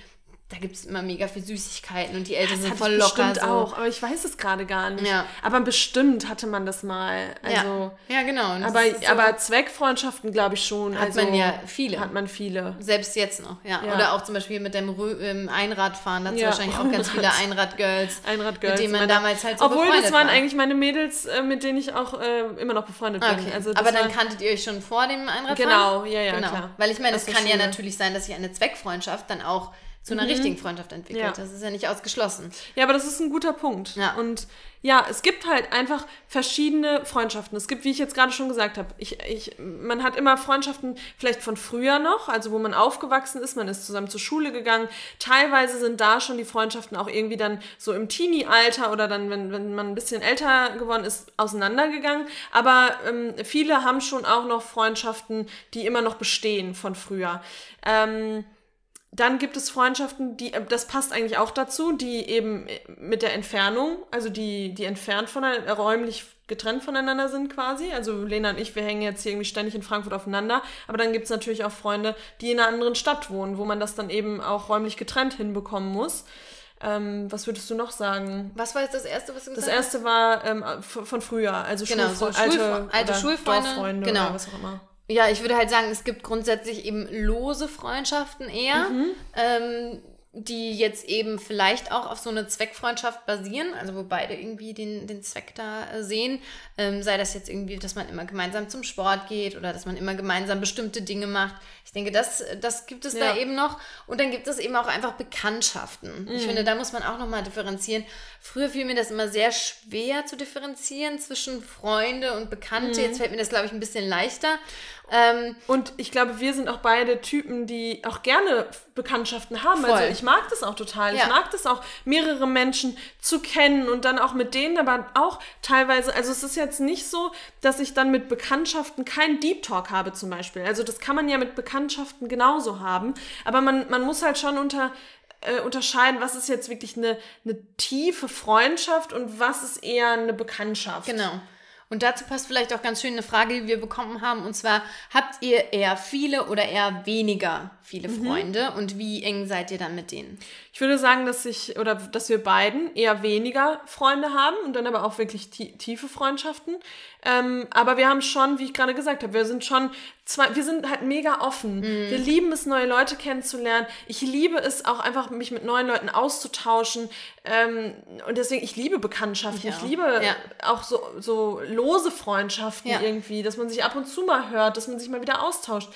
da gibt es immer mega viel Süßigkeiten und die Eltern Das sind voll ich locker. bestimmt So. auch, aber ich weiß es gerade gar nicht. Ja. Aber bestimmt hatte man das mal. Also, ja. ja, genau. Und aber, so, aber Zweckfreundschaften glaube ich schon. Hat also, man ja viele. Hat man viele. Selbst jetzt noch, ja. Ja. Oder auch zum Beispiel mit dem Rö ähm, Einradfahren, da hat Ja, wahrscheinlich auch ganz viele Einradgirls. (laughs) Einradgirls. Mit denen man damals halt so Obwohl, das waren war. eigentlich meine Mädels, äh, mit denen ich auch äh, immer noch befreundet bin. Okay. Also das aber dann kanntet ihr euch schon vor dem Einradfahren? Genau, ja, ja, genau. klar. Weil ich meine, es kann ja natürlich sein, dass sich eine Zweckfreundschaft dann auch zu einer mhm. richtigen Freundschaft entwickelt. Ja. Das ist ja nicht ausgeschlossen. Ja, aber das ist ein guter Punkt. Ja. Und ja, es gibt halt einfach verschiedene Freundschaften. Es gibt, wie ich jetzt gerade schon gesagt habe, ich, ich, man hat immer Freundschaften vielleicht von früher noch, also wo man aufgewachsen ist, man ist zusammen zur Schule gegangen. Teilweise sind da schon die Freundschaften auch irgendwie dann so im Teenie-Alter oder dann, wenn, wenn man ein bisschen älter geworden ist, auseinandergegangen. Aber ähm, viele haben schon auch noch Freundschaften, die immer noch bestehen von früher. Ähm, dann gibt es Freundschaften, die, äh, das passt eigentlich auch dazu, die eben äh, mit der Entfernung, also die, die entfernt voneinander, räumlich getrennt voneinander sind quasi. Also Lena und ich, wir hängen jetzt hier irgendwie ständig in Frankfurt aufeinander. Aber dann gibt es natürlich auch Freunde, die in einer anderen Stadt wohnen, wo man das dann eben auch räumlich getrennt hinbekommen muss. Ähm, was würdest du noch sagen? Was war jetzt das erste, was du gesagt hast? Das erste war ähm, von früher, also genau, Schulfre so alte, alte Schulfreunde, genau. was auch immer. Ja, ich würde halt sagen, es gibt grundsätzlich eben lose Freundschaften eher. Mhm. Ähm, die jetzt eben vielleicht auch auf so eine Zweckfreundschaft basieren, also wo beide irgendwie den, den Zweck da äh, sehen, ähm, sei das jetzt irgendwie, dass man immer gemeinsam zum Sport geht oder dass man immer gemeinsam bestimmte Dinge macht. Ich denke, das, das gibt es ja. da eben noch. Und dann gibt es eben auch einfach Bekanntschaften. Mhm. Ich finde, da muss man auch nochmal differenzieren. Früher fiel mir das immer sehr schwer zu differenzieren zwischen Freunde und Bekannte. Mhm. Jetzt fällt mir das, glaube ich, ein bisschen leichter. Ähm, und ich glaube, wir sind auch beide Typen, die auch gerne Bekanntschaften haben. Also voll. Also ich mag das auch total. Ja. Ich mag das auch, mehrere Menschen zu kennen und dann auch mit denen, aber auch teilweise, also es ist jetzt nicht so, dass ich dann mit Bekanntschaften keinen Deep Talk habe zum Beispiel. Also das kann man ja mit Bekanntschaften genauso haben. Aber man, man muss halt schon unter äh, unterscheiden, was ist jetzt wirklich eine, eine tiefe Freundschaft und was ist eher eine Bekanntschaft. Genau. Und dazu passt vielleicht auch ganz schön eine Frage, die wir bekommen haben. Und zwar, habt ihr eher viele oder eher weniger viele mhm. Freunde? Und wie eng seid ihr dann mit denen? Ich würde sagen, dass ich oder dass wir beiden eher weniger Freunde haben und dann aber auch wirklich tiefe Freundschaften. Ähm, aber wir haben schon, wie ich gerade gesagt habe, wir sind schon zwei, wir sind halt mega offen. Mhm. Wir lieben es, neue Leute kennenzulernen. Ich liebe es auch einfach, mich mit neuen Leuten auszutauschen. Ähm, und deswegen, ich liebe Bekanntschaften. Ich, ich liebe ja. auch so, so lose Freundschaften ja. irgendwie, dass man sich ab und zu mal hört, dass man sich mal wieder austauscht.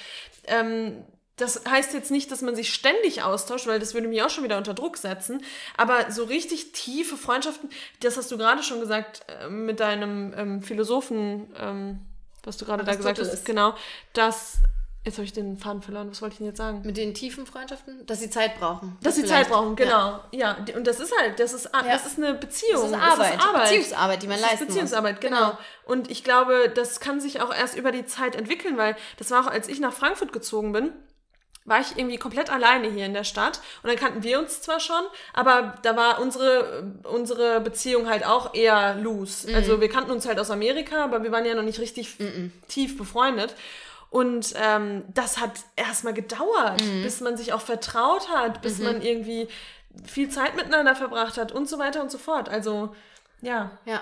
Ähm, das heißt jetzt nicht, dass man sich ständig austauscht, weil das würde mich auch schon wieder unter Druck setzen. Aber so richtig tiefe Freundschaften, das hast du gerade schon gesagt äh, mit deinem ähm, Philosophen, ähm, was du gerade da gesagt hast, genau, dass Jetzt habe ich den Faden verloren. Was wollte ich denn jetzt sagen? Mit den tiefen Freundschaften? Dass sie Zeit brauchen. Dass sie Zeit brauchen, genau. Ja. ja. und das ist halt, das ist, ja. das ist eine Beziehung. Das ist Arbeit. Das ist Arbeit. Beziehungsarbeit, die man das leisten ist Beziehungsarbeit, muss. genau. genau. Und ich glaube, das kann sich auch erst über die Zeit entwickeln, weil das war auch, als ich nach Frankfurt gezogen bin, war ich irgendwie komplett alleine hier in der Stadt. Und dann kannten wir uns zwar schon, aber da war unsere, unsere Beziehung halt auch eher loose. Mhm. Also wir kannten uns halt aus Amerika, aber wir waren ja noch nicht richtig mhm. tief befreundet. Und ähm, das hat erstmal gedauert, mhm. bis man sich auch vertraut hat, bis mhm. man irgendwie viel Zeit miteinander verbracht hat und so weiter und so fort. Also, ja. Ja.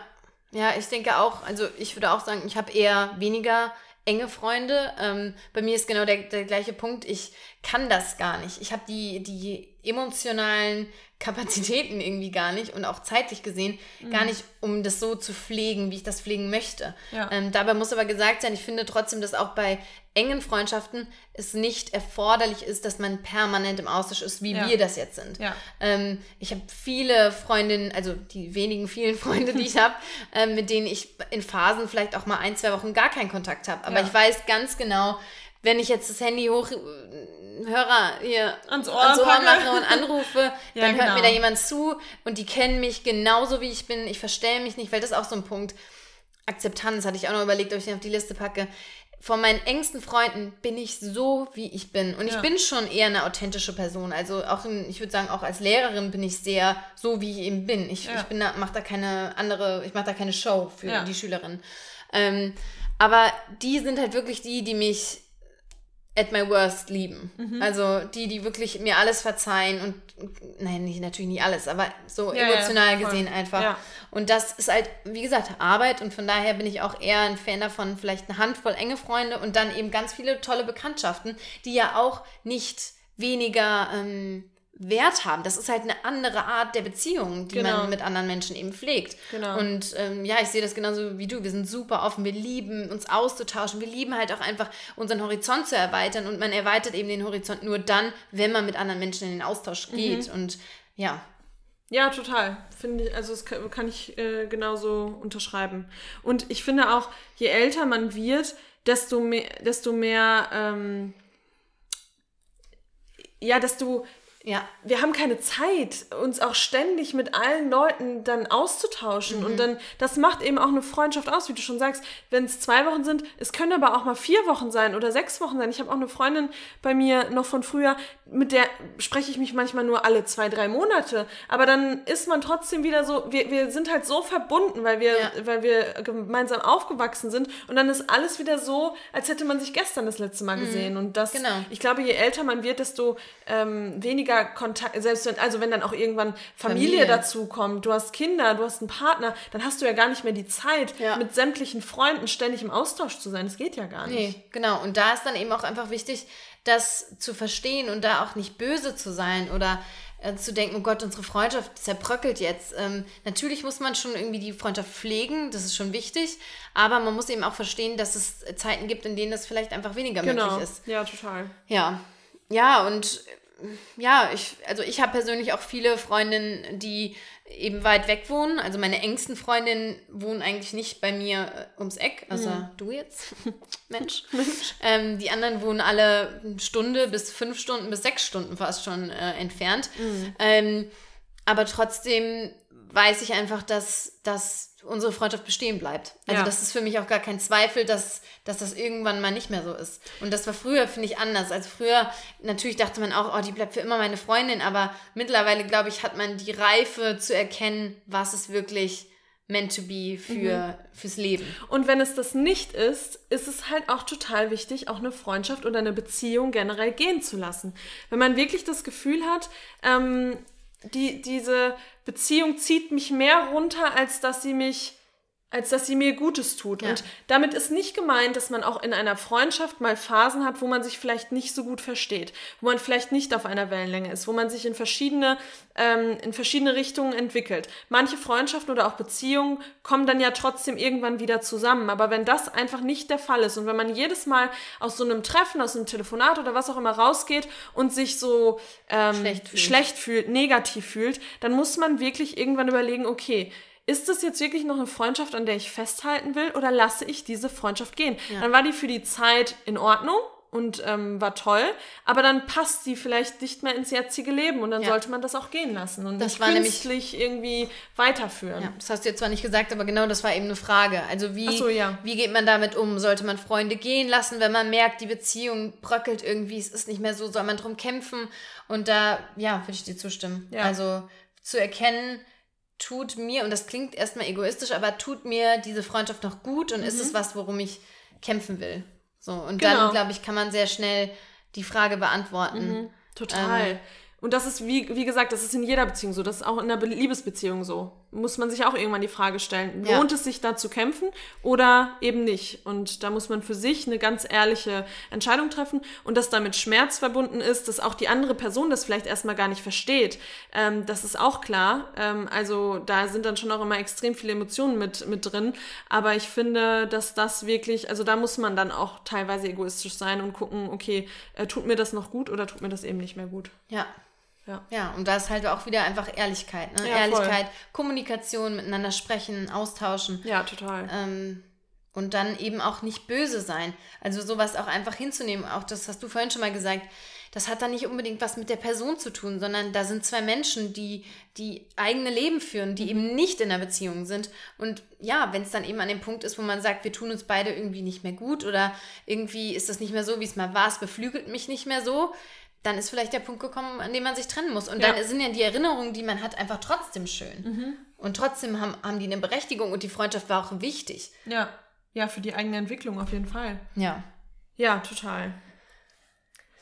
Ja, ich denke auch, also ich würde auch sagen, ich habe eher weniger enge Freunde. Ähm, bei mir ist genau der, der gleiche Punkt. Ich kann das gar nicht. Ich habe die, die emotionalen Kapazitäten irgendwie gar nicht und auch zeitlich gesehen mhm. gar nicht, um das so zu pflegen, wie ich das pflegen möchte. Ja. Ähm, dabei muss aber gesagt sein, ich finde trotzdem, dass auch bei engen Freundschaften es nicht erforderlich ist, dass man permanent im Austausch ist, wie ja. wir das jetzt sind. Ja. Ähm, ich habe viele Freundinnen, also die wenigen vielen (laughs) Freunde, die ich (laughs) habe, ähm, mit denen ich in Phasen vielleicht auch mal ein, zwei Wochen gar keinen Kontakt habe. Aber ich weiß ganz genau, wenn ich jetzt das Handy hoch Hörer hier ans Ohr, ans Ohr mache und anrufe, (laughs) ja, dann hört genau. mir da jemand zu und die kennen mich genauso wie ich bin. Ich verstelle mich nicht, weil das ist auch so ein Punkt. Akzeptanz hatte ich auch noch überlegt, ob ich den auf die Liste packe. Von meinen engsten Freunden bin ich so, wie ich bin. Und ja. ich bin schon eher eine authentische Person. Also auch, in, ich würde sagen, auch als Lehrerin bin ich sehr so, wie ich eben bin. Ich, ja. ich bin da, mache da keine andere, ich mache da keine Show für die Schülerin. Ähm, aber die sind halt wirklich die, die mich at my worst lieben. Mhm. Also die, die wirklich mir alles verzeihen und nein, nicht, natürlich nicht alles, aber so ja, emotional ja, gesehen einfach. Ja. Und das ist halt, wie gesagt, Arbeit und von daher bin ich auch eher ein Fan davon, vielleicht eine Handvoll enge Freunde und dann eben ganz viele tolle Bekanntschaften, die ja auch nicht weniger ähm, Wert haben. Das ist halt eine andere Art der Beziehung, die Genau. man mit anderen Menschen eben pflegt. Genau. Und ähm, ja, ich sehe das genauso wie du. Wir sind super offen, wir lieben uns auszutauschen, wir lieben halt auch einfach unseren Horizont zu erweitern und man erweitert eben den Horizont nur dann, wenn man mit anderen Menschen in den Austausch geht. Und ja, Ja, total. Finde ich, also das kann, kann ich äh, genauso unterschreiben. Und ich finde auch, je älter man wird, desto mehr, desto mehr, ähm, ja, desto ja, wir haben keine Zeit, uns auch ständig mit allen Leuten dann auszutauschen. Und dann, das macht eben auch eine Freundschaft aus, wie du schon sagst. Wenn es zwei Wochen sind, es können aber auch mal vier Wochen sein oder sechs Wochen sein. Ich habe auch eine Freundin bei mir noch von früher, mit der spreche ich mich manchmal nur alle zwei, drei Monate. Aber dann ist man trotzdem wieder so, wir, wir sind halt so verbunden, weil wir, Ja. weil wir gemeinsam aufgewachsen sind. Und dann ist alles wieder so, als hätte man sich gestern das letzte Mal gesehen. Und das, Genau. ich glaube, je älter man wird, desto ähm, weniger Kontakt, selbst wenn, also wenn dann auch irgendwann Familie, Familie. dazu kommt, du hast Kinder, du hast einen Partner, dann hast du ja gar nicht mehr die Zeit, Ja. mit sämtlichen Freunden ständig im Austausch zu sein. Das geht ja gar nicht. Nee, genau. Und da ist dann eben auch einfach wichtig, das zu verstehen und da auch nicht böse zu sein oder äh, zu denken, oh Gott, unsere Freundschaft zerbröckelt jetzt. Ähm, natürlich muss man schon irgendwie die Freundschaft pflegen, das ist schon wichtig, aber man muss eben auch verstehen, dass es Zeiten gibt, in denen das vielleicht einfach weniger Genau. möglich ist. Ja, total. Ja, ja, und ja, ich, also ich habe persönlich auch viele Freundinnen, die eben weit weg wohnen. Also meine engsten Freundinnen wohnen eigentlich nicht bei mir äh, ums Eck, also du jetzt, (laughs) Mensch. Ähm, die anderen wohnen alle eine Stunde bis fünf Stunden bis sechs Stunden fast schon äh, entfernt. Ähm, aber trotzdem weiß ich einfach, dass, dass unsere Freundschaft bestehen bleibt. Also Ja. das ist für mich auch gar kein Zweifel, dass, dass das irgendwann mal nicht mehr so ist. Und das war früher, finde ich, anders. Also früher, natürlich dachte man auch, oh, die bleibt für immer meine Freundin, aber mittlerweile, glaube ich, hat man die Reife zu erkennen, was ist wirklich meant to be für, fürs Leben. Und wenn es das nicht ist, ist es halt auch total wichtig, auch eine Freundschaft oder eine Beziehung generell gehen zu lassen. Wenn man wirklich das Gefühl hat, ähm, die, diese Beziehung zieht mich mehr runter, als dass sie mich als dass sie mir Gutes tut. Ja. Und damit ist nicht gemeint, dass man auch in einer Freundschaft mal Phasen hat, wo man sich vielleicht nicht so gut versteht, wo man vielleicht nicht auf einer Wellenlänge ist, wo man sich in verschiedene, ähm, in verschiedene Richtungen entwickelt. Manche Freundschaften oder auch Beziehungen kommen dann ja trotzdem irgendwann wieder zusammen. Aber wenn das einfach nicht der Fall ist und wenn man jedes Mal aus so einem Treffen, aus einem Telefonat oder was auch immer rausgeht und sich so ähm, Schlecht fühlt. schlecht fühlt, negativ fühlt, dann muss man wirklich irgendwann überlegen, okay, ist das jetzt wirklich noch eine Freundschaft, an der ich festhalten will, oder lasse ich diese Freundschaft gehen? Dann war die für die Zeit in Ordnung und ähm, war toll, aber dann passt sie vielleicht nicht mehr ins jetzige Leben und dann Ja. sollte man das auch gehen lassen und Das nicht künstlich irgendwie weiterführen. Ja, das hast du jetzt zwar nicht gesagt, aber genau das war eben eine Frage. Also wie, so, ja. wie geht man damit um? Sollte man Freunde gehen lassen, wenn man merkt, die Beziehung bröckelt irgendwie, es ist nicht mehr so, soll man drum kämpfen? Und da, ja, würde ich dir zustimmen. Ja. Also zu erkennen, tut mir, und das klingt erstmal egoistisch, aber tut mir diese Freundschaft noch gut und ist es was, worum ich kämpfen will? So, und Mhm. Genau. dann, glaube ich, kann man sehr schnell die Frage beantworten. Total. Ähm. Und das ist, wie, wie gesagt, das ist in jeder Beziehung so. Das ist auch in einer Be- Liebesbeziehung so. Muss man sich auch irgendwann die Frage stellen, Ja. lohnt es sich da zu kämpfen oder eben nicht? Und da muss man für sich eine ganz ehrliche Entscheidung treffen und dass damit Schmerz verbunden ist, dass auch die andere Person das vielleicht erstmal gar nicht versteht. Ähm, das ist auch klar. Ähm, also da sind dann schon auch immer extrem viele Emotionen mit, mit drin. Aber ich finde, dass das wirklich, also da muss man dann auch teilweise egoistisch sein und gucken, okay, äh, tut mir das noch gut oder tut mir das eben nicht mehr gut? Ja. Ja. Ja, und da ist halt auch wieder einfach Ehrlichkeit. Ne? Ja, voll. Ehrlichkeit, Kommunikation, miteinander sprechen, austauschen. Ja, total. Ähm, und dann eben auch nicht böse sein. Also sowas auch einfach hinzunehmen. Auch das hast du vorhin schon mal gesagt. Das hat dann nicht unbedingt was mit der Person zu tun, sondern da sind zwei Menschen, die die eigene Leben führen, die eben nicht in einer Beziehung sind. Und ja, wenn es dann eben an dem Punkt ist, wo man sagt, wir tun uns beide irgendwie nicht mehr gut oder irgendwie ist das nicht mehr so, wie es mal war, es beflügelt mich nicht mehr so, dann ist vielleicht der Punkt gekommen, an dem man sich trennen muss. Und Ja. dann sind ja die Erinnerungen, die man hat, einfach trotzdem schön. Und trotzdem haben, haben die eine Berechtigung und die Freundschaft war auch wichtig. Ja. Ja, für die eigene Entwicklung auf jeden Fall. Ja. Ja, total.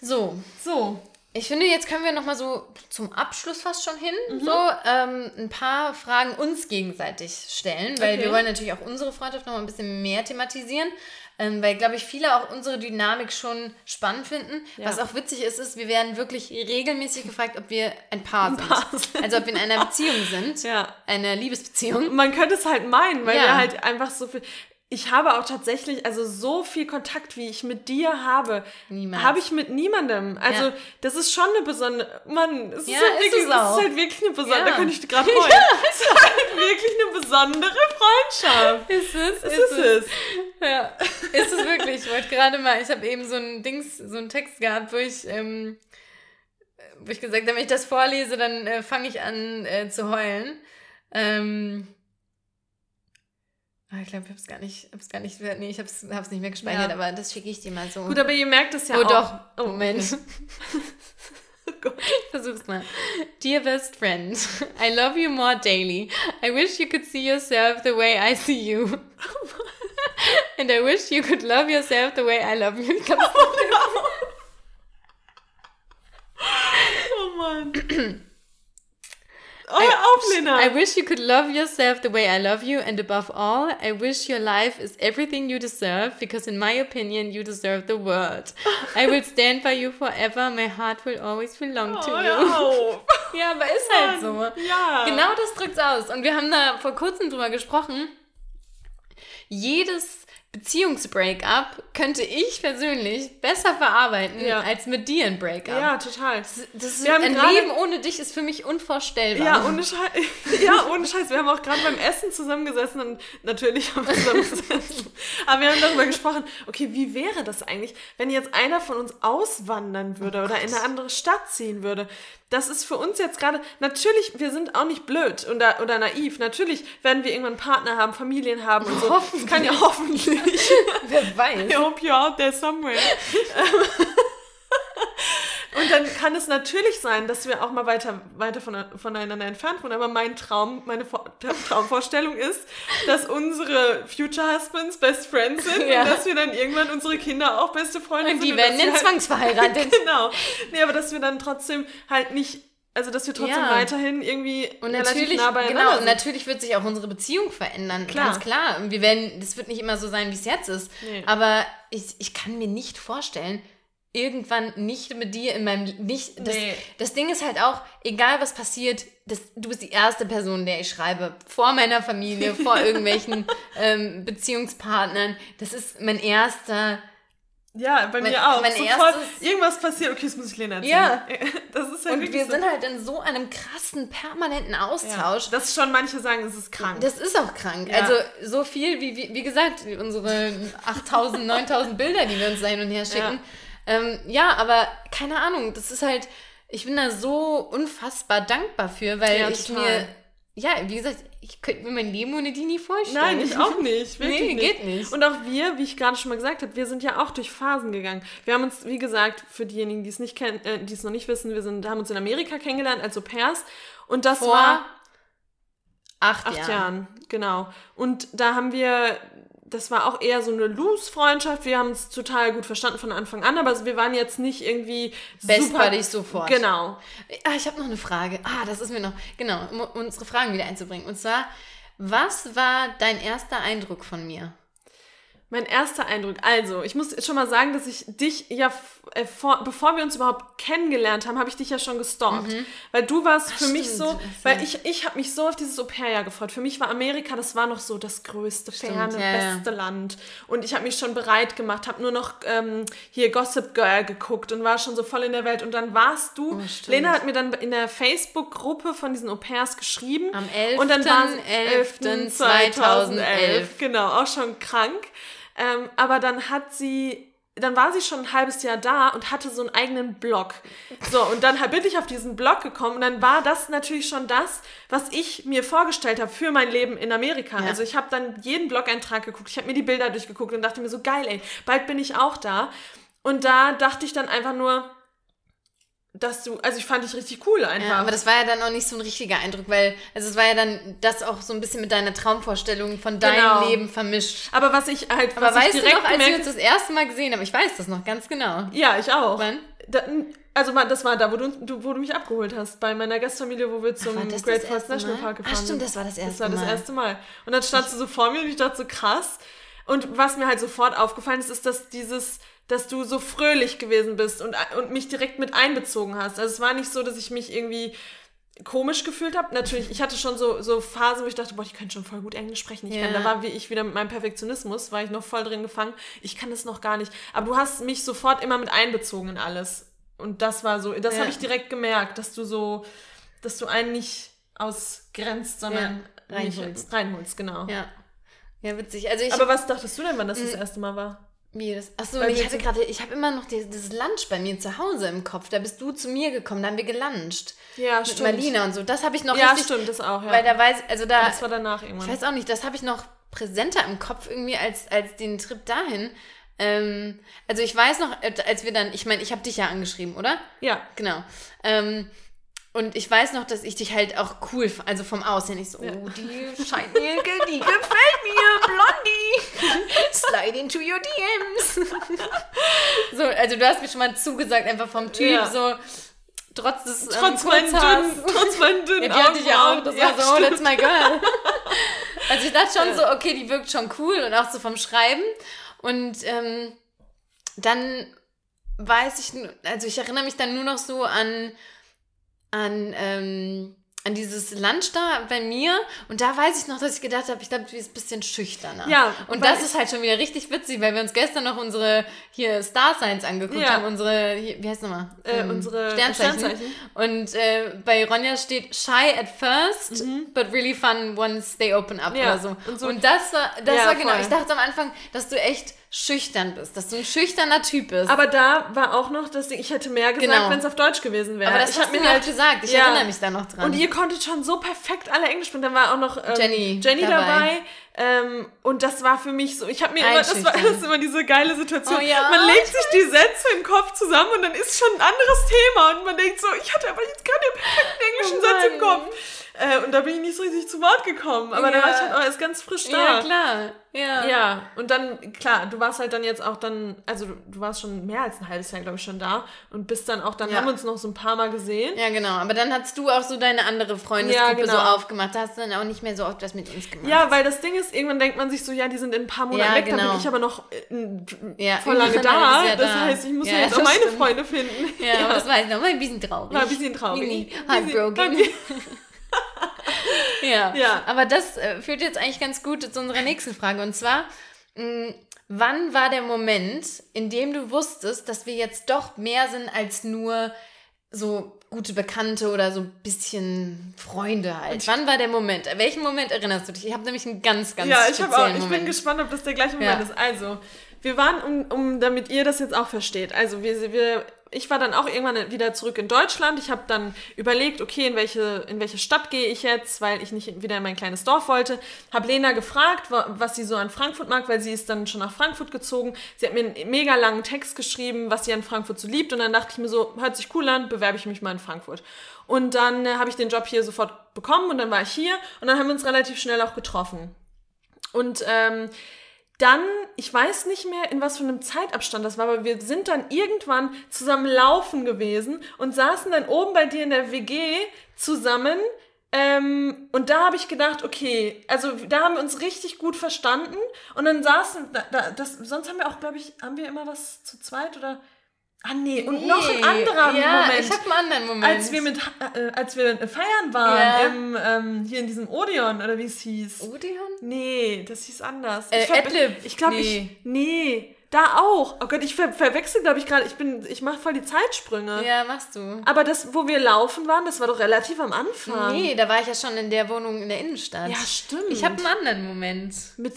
So, So, Ich finde, jetzt können wir noch mal so zum Abschluss fast schon hin, Mhm. so ähm, ein paar Fragen uns gegenseitig stellen, weil Okay. wir wollen natürlich auch unsere Freundschaft noch mal ein bisschen mehr thematisieren, ähm, weil, glaube ich, viele auch unsere Dynamik schon spannend finden. Ja. Was auch witzig ist, ist, wir werden wirklich regelmäßig gefragt, ob wir ein Paar sind. Paar sind. Also ob wir in einer Beziehung sind, (laughs) Ja. eine Liebesbeziehung. Man könnte es halt meinen, weil Ja. wir halt einfach so viel. Ich habe auch tatsächlich, also so viel Kontakt, wie ich mit dir habe, Niemals. habe ich mit niemandem. Also Ja. das ist schon eine besondere, Mann, es, Ja, ist, halt ist wirklich, es ist halt wirklich eine besondere, Ja. da könnte ich gerade (laughs) heulen. Es ist halt wirklich eine besondere Freundschaft. (laughs) Ist es? Das ist es. Ja, ist es wirklich. Ich wollte gerade mal, ich habe eben so ein Dings, so einen Text gehabt, wo ich, ähm, wo ich gesagt habe, wenn ich das vorlese, dann äh, fange ich an äh, zu heulen. Ähm, ich glaube, ich habe es gar nicht, hab's gar nicht, nee, ich habe es nicht mehr gespeichert, Ja. aber das schicke ich dir mal so. Gut, aber ihr merkt es ja oh auch. doch, Oh, Moment. (laughs) Oh Gott. Versuch's mal. Dear best friend, I love you more daily. I wish you could see yourself the way I see you. (laughs) And I wish you could love yourself the way I love you. Ich glaub, (laughs) Oh Mann. (clears throat) Oh, auf, Lena. I wish you could love yourself the way I love you, and above all, I wish your life is everything you deserve, because in my opinion, you deserve the world. I will stand by you forever. My heart will always belong to oh, you. hör auf. (laughs) Ja, aber ist halt so. Ja. Genau das drückt's aus. Und wir haben da vor kurzem drüber gesprochen. Jedes Beziehungsbreakup könnte ich persönlich besser verarbeiten Ja. als mit dir ein Breakup. Ja, total. Das ist, Wir haben ein Leben ohne dich ist für mich unvorstellbar. Ja, ohne Scheiß. (laughs) Ja, ohne Scheiß. Wir haben auch gerade beim Essen zusammengesessen und natürlich haben wir zusammengesessen. Aber wir haben darüber gesprochen, okay, wie wäre das eigentlich, wenn jetzt einer von uns auswandern würde oder in eine andere Stadt ziehen würde? Das ist für uns jetzt gerade, natürlich, wir sind auch nicht blöd oder, oder naiv. Natürlich werden wir irgendwann Partner haben, Familien haben und so. Hoffentlich. Kann ja hoffentlich. (laughs) Wer weiß. I hope you're out there somewhere. (laughs) Und dann kann es natürlich sein, dass wir auch mal weiter, weiter von, voneinander entfernt wohnen. Aber mein Traum, meine Vor Traumvorstellung ist, dass unsere Future Husbands Best Friends sind Ja. und dass wir dann irgendwann unsere Kinder auch beste Freunde Und sind. die werden dass wir dann zwangsverheiratet. (laughs) genau. Nee, aber dass wir dann trotzdem halt nicht, also dass wir trotzdem Ja. weiterhin irgendwie Und natürlich, nah genau, und natürlich wird sich auch unsere Beziehung verändern. Klar. Ganz klar. Und wir werden, das wird nicht immer so sein, wie es jetzt ist. Nee. Aber ich, ich kann mir nicht vorstellen, irgendwann nicht mit dir in meinem nicht das, Nee. das Ding ist halt auch egal was passiert das, du bist die erste Person der ich schreibe vor meiner Familie vor (laughs) irgendwelchen ähm, Beziehungspartnern das ist mein erster Ja, bei Mein- mir auch. mein Sofort erstes- irgendwas passiert, okay, das muss ich Lena erzählen. Ja. (laughs) Das ist halt und wir so. sind halt in so einem krassen permanenten Ja. Austausch Das schon manche sagen, es ist krank. Das ist auch krank. Ja. Also so viel, wie, wie, wie gesagt, unsere 8000, 9000 Bilder, die wir uns da hin und her schicken. Ja. Ähm, ja, aber keine Ahnung, das ist halt, ich bin da so unfassbar dankbar für, weil Ja, ich total. mir, ja, wie gesagt, ich könnte mir mein Leben ohne die nie vorstellen. Nein, ich auch nicht. (laughs) Wirklich Nee, nicht. geht nicht. Und auch wir, wie ich gerade schon mal gesagt habe, wir sind ja auch durch Phasen gegangen. Wir haben uns, wie gesagt, für diejenigen, die es nicht kennen, äh, die es noch nicht wissen, wir sind, haben uns in Amerika kennengelernt als Au pairs. Und das Vor war acht, acht Jahren. Jahren, genau. Und da haben wir, das war auch eher so eine Loose-Freundschaft. Wir haben es total gut verstanden von Anfang an, aber wir waren jetzt nicht irgendwie Best super. Buddies sofort. Genau. Ah, ich habe noch eine Frage. Ah, das ist mir noch, genau, um unsere Fragen wieder einzubringen. Und zwar, was war dein erster Eindruck von mir? Mein erster Eindruck. Also, ich muss schon mal sagen, dass ich dich ja, äh, vor, bevor wir uns überhaupt kennengelernt haben, habe ich dich ja schon gestalkt. Weil du warst für mich stimmt. so, Ach so. weil ich, ich habe mich so auf dieses Au-pair-Jahr gefreut. Für mich war Amerika, das war noch so das größte, ferne, ja, ja. beste Land. Und ich habe mich schon bereit gemacht, habe nur noch ähm, hier Gossip Girl geguckt und war schon so voll in der Welt. Und dann warst du, Oh. Lena hat mir dann in der Facebook-Gruppe von diesen Au-pairs geschrieben. Am Und dann war es 11.11.2011. 2011. Genau, auch schon krank. Ähm, aber dann hat sie, dann war sie schon ein halbes Jahr da und hatte so einen eigenen Blog. So, und dann bin ich auf diesen Blog gekommen und dann war das natürlich schon das, was ich mir vorgestellt habe für mein Leben in Amerika. Ja. Also ich habe dann jeden Blog-Eintrag geguckt, ich habe mir die Bilder durchgeguckt und dachte mir so, geil, ey, bald bin ich auch da. Und da dachte ich dann einfach nur, dass du, also ich fand dich richtig cool einfach. Ja, aber das war ja dann auch nicht so ein richtiger Eindruck, weil, also es war ja dann das auch so ein bisschen mit deiner Traumvorstellung von deinem Genau. Leben vermischt. aber was ich halt, Aber was weißt ich du direkt noch, als wir gemerkt uns das erste Mal gesehen haben, ich weiß das noch ganz genau. Ja, ich auch. Wann? Da, Also das war da, wo du, du, wo du mich abgeholt hast, bei meiner Gastfamilie, wo wir zum das Great Falls National Mal? Park gefahren Ach, stimmt, sind. das war das erste Das war das Mal. erste Mal. Und dann standst du so vor mir und ich dachte so, krass. Und was mir halt sofort aufgefallen ist, ist, dass dieses, dass du so fröhlich gewesen bist und, und mich direkt mit einbezogen hast. Also es war nicht so, dass ich mich irgendwie komisch gefühlt habe. Natürlich, ich hatte schon so, so Phasen, wo ich dachte, boah, ich könnte schon voll gut Englisch sprechen. Ich Ja. kann, da war wie ich wieder mit meinem Perfektionismus, war ich noch voll drin gefangen. Ich kann das noch gar nicht. Aber du hast mich sofort immer mit einbezogen in alles. Und das war so, das Ja. habe ich direkt gemerkt, dass du so, dass du einen nicht ausgrenzt, sondern Ja, reinholst. reinholst, genau. Ja. Ja, witzig. Also ich. Aber was dachtest du denn, wann das das erste Mal war? Wie das? Achso, Weil ich hatte gerade, ich habe immer noch die, das Lunch bei mir zu Hause im Kopf. Da bist du zu mir gekommen, da haben wir geluncht. Ja, Mit Marlina und so. Das habe ich noch Ja, richtig. stimmt, das auch, ja. Weil da weiß, also da. das war danach Ich irgendwann. weiß auch nicht, das habe ich noch präsenter im Kopf irgendwie als, als den Trip dahin. Ähm, also ich weiß noch, äh, als wir dann, ich meine, ich habe dich ja angeschrieben, oder? Ja. Genau. Ähm, und ich weiß noch, dass ich dich halt auch cool, also vom Aussehen, ich so, Ja. oh, die (laughs) Scheinilke, die gefällt mir, Blondie. (laughs) Slide into your DMs. so, also du hast mir schon mal zugesagt, einfach vom Typ, Ja. so, trotz des Trotz ähm, meinen dünnen, trotz meinen dünnen Ja, die hatte ich ja auch. Das Augenbrauen. war so, oh, stimmt. that's my girl. (laughs) also ich dachte schon Ja. so, okay, die wirkt schon cool und auch so vom Schreiben. Und ähm, dann weiß ich, also ich erinnere mich dann nur noch so an, an, ähm, an dieses Lunch da bei mir. Und da weiß ich noch, dass ich gedacht habe, ich glaube, du bist ein bisschen schüchterner. Ja, Und das ist halt schon wieder richtig witzig, weil wir uns gestern noch unsere hier Star Signs angeguckt Ja. haben. Unsere, hier, wie heißt nochmal? Äh, Ähm, unsere Sternzeichen. Sternzeichen. Und äh, bei Ronja steht shy at first, but really fun once they open up Mhm. Ja, oder so. und Und, so- das war, das Ja, war genau. voll. Ich dachte am Anfang, dass du echt schüchtern bist, dass du ein schüchterner Typ bist. Aber da war auch noch das Ding, ich hätte mehr gesagt, Genau. wenn es auf Deutsch gewesen wäre. Aber das ich hast mir halt gesagt. Ich Ja. erinnere mich da noch dran. Und ihr konntet schon so perfekt alle Englisch sprechen. Dann war auch noch ähm, Jenny Jenny dabei. dabei. Ähm, und das war für mich so, ich habe mir immer, das war (laughs) das ist immer diese geile Situation. Oh ja, man legt sich die Sätze im Kopf zusammen und dann ist schon ein anderes Thema und man denkt so, ich hatte aber jetzt gerade den perfekten englischen Oh Satz im. Kopf. Äh, und da bin ich nicht so richtig zu Wort gekommen. Aber da Ja. war ich halt auch erst ganz frisch da. ja, klar. Ja. Ja, und dann, klar, du warst halt dann jetzt auch dann, also du, du warst schon mehr als ein halbes Jahr, glaube ich, schon da und bist dann auch, dann Ja. haben wir uns noch so ein paar Mal gesehen. Ja, genau. Aber dann hast du auch so deine andere Freundesgruppe genau. so aufgemacht. Da hast du dann auch nicht mehr so oft was mit uns gemacht. Ja, weil das Ding ist, irgendwann denkt man sich so, ja, die sind in ein paar Monaten weg, dann genau. bin ich aber noch äh, voll lange da. ja das da. heißt, ich muss Ja, jetzt auch meine stimmt. Freunde finden. Ja, das weiß ich noch. War ein bisschen traurig. War ein bisschen traurig. Mini, heartbroken. (laughs) ja. Ja. aber das äh, führt jetzt eigentlich ganz gut zu unserer nächsten Frage. Und zwar, mh, wann war der Moment, in dem du wusstest, dass wir jetzt doch mehr sind als nur so gute Bekannte oder so ein bisschen Freunde halt? Wann war der Moment? An welchen Moment erinnerst du dich? Ich habe nämlich einen ganz, ganz Ja, ich, speziellen auch, ich Moment. bin gespannt, ob das der gleiche Moment Ja. ist. Also, wir waren, um, um, damit ihr das jetzt auch versteht, also wir, wir, ich war dann auch irgendwann wieder zurück in Deutschland. Ich habe dann überlegt, okay, in welche, in welche Stadt gehe ich jetzt, weil ich nicht wieder in mein kleines Dorf wollte. Habe Lena gefragt, wa- was sie so an Frankfurt mag, weil sie ist dann schon nach Frankfurt gezogen. Sie hat mir einen mega langen Text geschrieben, was sie an Frankfurt so liebt. Und dann dachte ich mir so, hört sich cool an, bewerbe ich mich mal in Frankfurt. Und dann äh, habe ich den Job hier sofort bekommen und dann war ich hier und dann haben wir uns relativ schnell auch getroffen. Und ähm, dann, ich weiß nicht mehr, in was für einem Zeitabstand das war, aber wir sind dann irgendwann zusammen laufen gewesen und saßen dann oben bei dir in der WG zusammen. Ähm, und da habe ich gedacht, okay, also da haben wir uns richtig gut verstanden. Und dann saßen, da, da, das, sonst haben wir auch, glaube ich, haben wir immer was zu zweit oder? Ah nee, und noch ein anderer ja, Moment ich habe einen anderen Moment. als wir mit äh, als wir feiern waren Ja. im, ähm, hier in diesem Odeon oder wie es hieß. Odeon? Nee, das hieß anders. Äh, ich Adlib. Ich glaube Nee. ich nee, da auch. Oh Gott, ich ver verwechsel glaube ich gerade, ich bin ich mache voll die Zeitsprünge. Ja, machst du. Aber das wo wir laufen waren, das war doch relativ am Anfang. Nee, da war ich ja schon in der Wohnung in der Innenstadt. Ja, stimmt. Ich habe einen anderen Moment. mit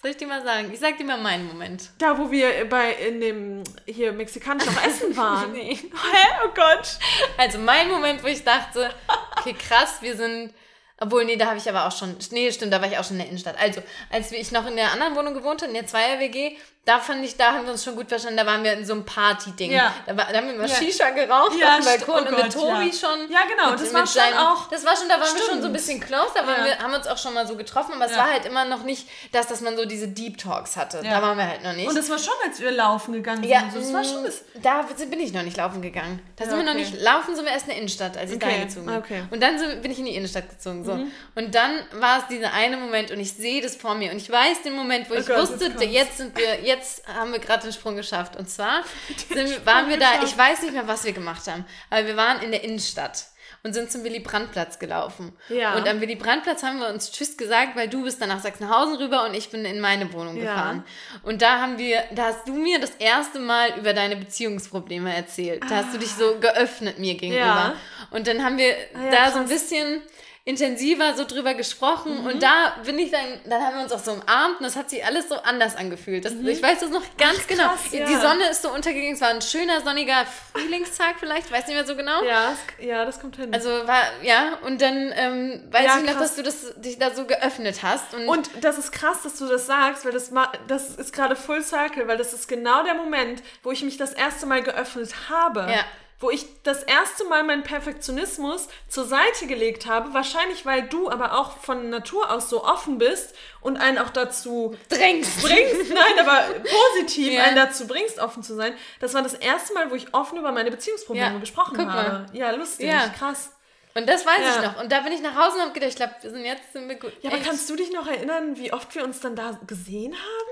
Soll ich dir mal sagen? Ich sag dir mal meinen Moment. da wo wir bei in dem hier mexikanisch noch (laughs) essen waren. Nee. Hä? Oh Gott. Also mein Moment, wo ich dachte, okay, krass, wir sind. Obwohl, nee, da habe ich aber auch schon. Nee, stimmt, da war ich auch schon in der Innenstadt. Also, als ich noch in der anderen Wohnung gewohnt habe, in der Zweier-WG, da fand ich, da haben wir uns schon gut verstanden, da waren wir in so einem Party-Ding. Ja. Da, war, da haben wir mal Ja. Shisha geraucht Ja, auf dem Balkon oh und mit Gott, Tobi ja. schon. Ja, genau, Mit- das mit war schon auch- Das war schon, da waren wir schon Stimmt. so ein bisschen close, da wir, haben wir uns auch schon mal so getroffen, aber es war halt immer noch nicht das, dass man so diese Deep Talks hatte. Da waren wir halt noch nicht. Und es war schon, als wir laufen gegangen sind. ja, so. Das war schon das. da bin ich noch nicht laufen gegangen. Da sind wir noch okay. nicht. Laufen sind wir erst in der Innenstadt, als ich Okay, dahin gezogen bin. okay. Mhm. Und dann sind, bin ich in die Innenstadt gezogen. So. Und dann war es dieser eine Moment und ich sehe das vor mir und ich weiß den Moment, wo ich Oh Gott, wusste, jetzt sind wir, jetzt haben wir gerade den Sprung geschafft. Und zwar (laughs) sind, waren wir da, ich weiß nicht mehr, was wir gemacht haben, aber wir waren in der Innenstadt. Und sind zum Willy Brandt-Platz gelaufen. Ja. Und am Willy Brandt-Platz haben wir uns Tschüss gesagt, weil du bist dann nach Sachsenhausen rüber und ich bin in meine Wohnung Ja. gefahren. Und da haben wir, da hast du mir das erste Mal über deine Beziehungsprobleme erzählt. Da hast du dich so geöffnet mir gegenüber. Ja. Und dann haben wir Ah da so ein krass. bisschen intensiver so drüber gesprochen Mhm. und da bin ich dann, dann haben wir uns auch so umarmt und das hat sich alles so anders angefühlt. Das, Ich weiß das noch ganz genau. Mhm. krass, ja. Die Sonne ist so untergegangen, es war ein schöner sonniger Frühlingstag vielleicht, weiß nicht mehr so genau. Ja, es, ja, das kommt hin. Also war, ja, und dann ähm, weiß Ja, ich noch, krass. dass du das, dich da so geöffnet hast. Und, Und das ist krass, dass du das sagst, weil das, das ist gerade Full Circle, weil das ist genau der Moment, wo ich mich das erste Mal geöffnet habe. Ja. Wo ich das erste Mal meinen Perfektionismus zur Seite gelegt habe, wahrscheinlich weil du aber auch von Natur aus so offen bist und einen auch dazu drängst. bringst, (laughs) nein, aber positiv Ja. einen dazu bringst, offen zu sein. Das war das erste Mal, wo ich offen über meine Beziehungsprobleme Ja, gesprochen guck mal. habe. Ja, lustig, Ja. krass. Und das weiß Ja. ich noch. Und da bin ich nach Hause und habe gedacht, ich glaube, wir sind jetzt sind wir gut. Ja, aber Echt. kannst du dich noch erinnern, wie oft wir uns dann da gesehen haben?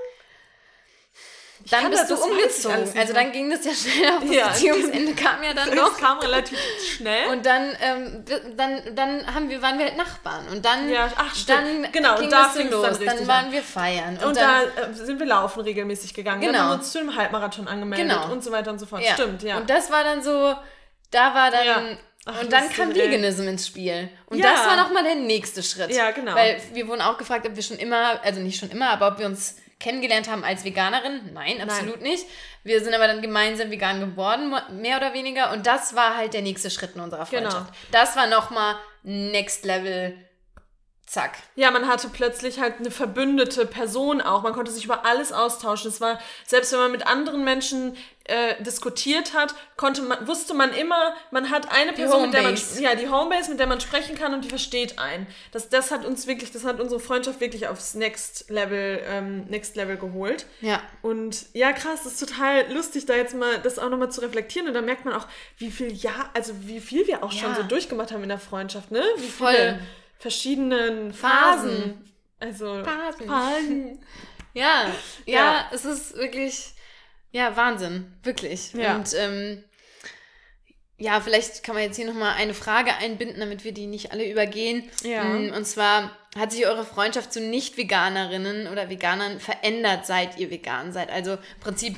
Dann bist das- du das umgezogen. Also dann ging das ja schnell. Auch (laughs) das Ja. Beziehungsende kam ja dann (laughs) Das doch. kam relativ schnell. Und dann, ähm, dann, dann haben wir, waren wir halt Nachbarn. Und dann, Ja, ach, stimmt. dann Genau, ging und da das so dann los. Dann, richtig waren wir feiern. Und, Und, dann, da äh, sind wir laufen regelmäßig gegangen. Dann Genau. haben wir uns zu einem Halbmarathon angemeldet Genau. und so weiter und so fort. ja. Stimmt, ja. Und das war dann so, da war dann, Ja. Ach, und dann kam ey. Veganism ins Spiel. Und das war nochmal der nächste Schritt. Ja, genau. Weil wir wurden auch gefragt, ob wir schon immer, also nicht schon immer, aber ob wir uns kennengelernt haben als Veganerin. Nein, absolut nicht. Wir sind aber dann gemeinsam vegan geworden, mehr oder weniger. Und das war halt der nächste Schritt in unserer Genau. Freundschaft. Das war nochmal Next Level. Zack. Ja, man hatte plötzlich halt eine verbündete Person auch. Man konnte sich über alles austauschen. Es war, selbst wenn man mit anderen Menschen äh, diskutiert hat, konnte man, wusste man immer, man hat eine Person, mit der man, ja, die Homebase, mit der man sprechen kann und die versteht einen. Das, das hat uns wirklich, das hat unsere Freundschaft wirklich aufs Next Level, ähm, Next Level geholt. Ja. Und ja, krass, das ist total lustig, da jetzt mal das auch nochmal zu reflektieren. Und da merkt man auch, wie viel Jahr, also wie viel wir auch schon Ja. so durchgemacht haben in der Freundschaft, ne? Wie Voll. viele verschiedenen Phasen. Phasen. Also Phasen. Phasen. (laughs) Ja, ja, Ja. es ist wirklich, ja, Wahnsinn, wirklich. Ja. Und ähm, ja, vielleicht kann man jetzt hier nochmal eine Frage einbinden, damit wir die nicht alle übergehen. Ja. Mm, Und zwar, hat sich eure Freundschaft zu Nicht-Veganerinnen oder Veganern verändert, seit ihr vegan seid? Also im Prinzip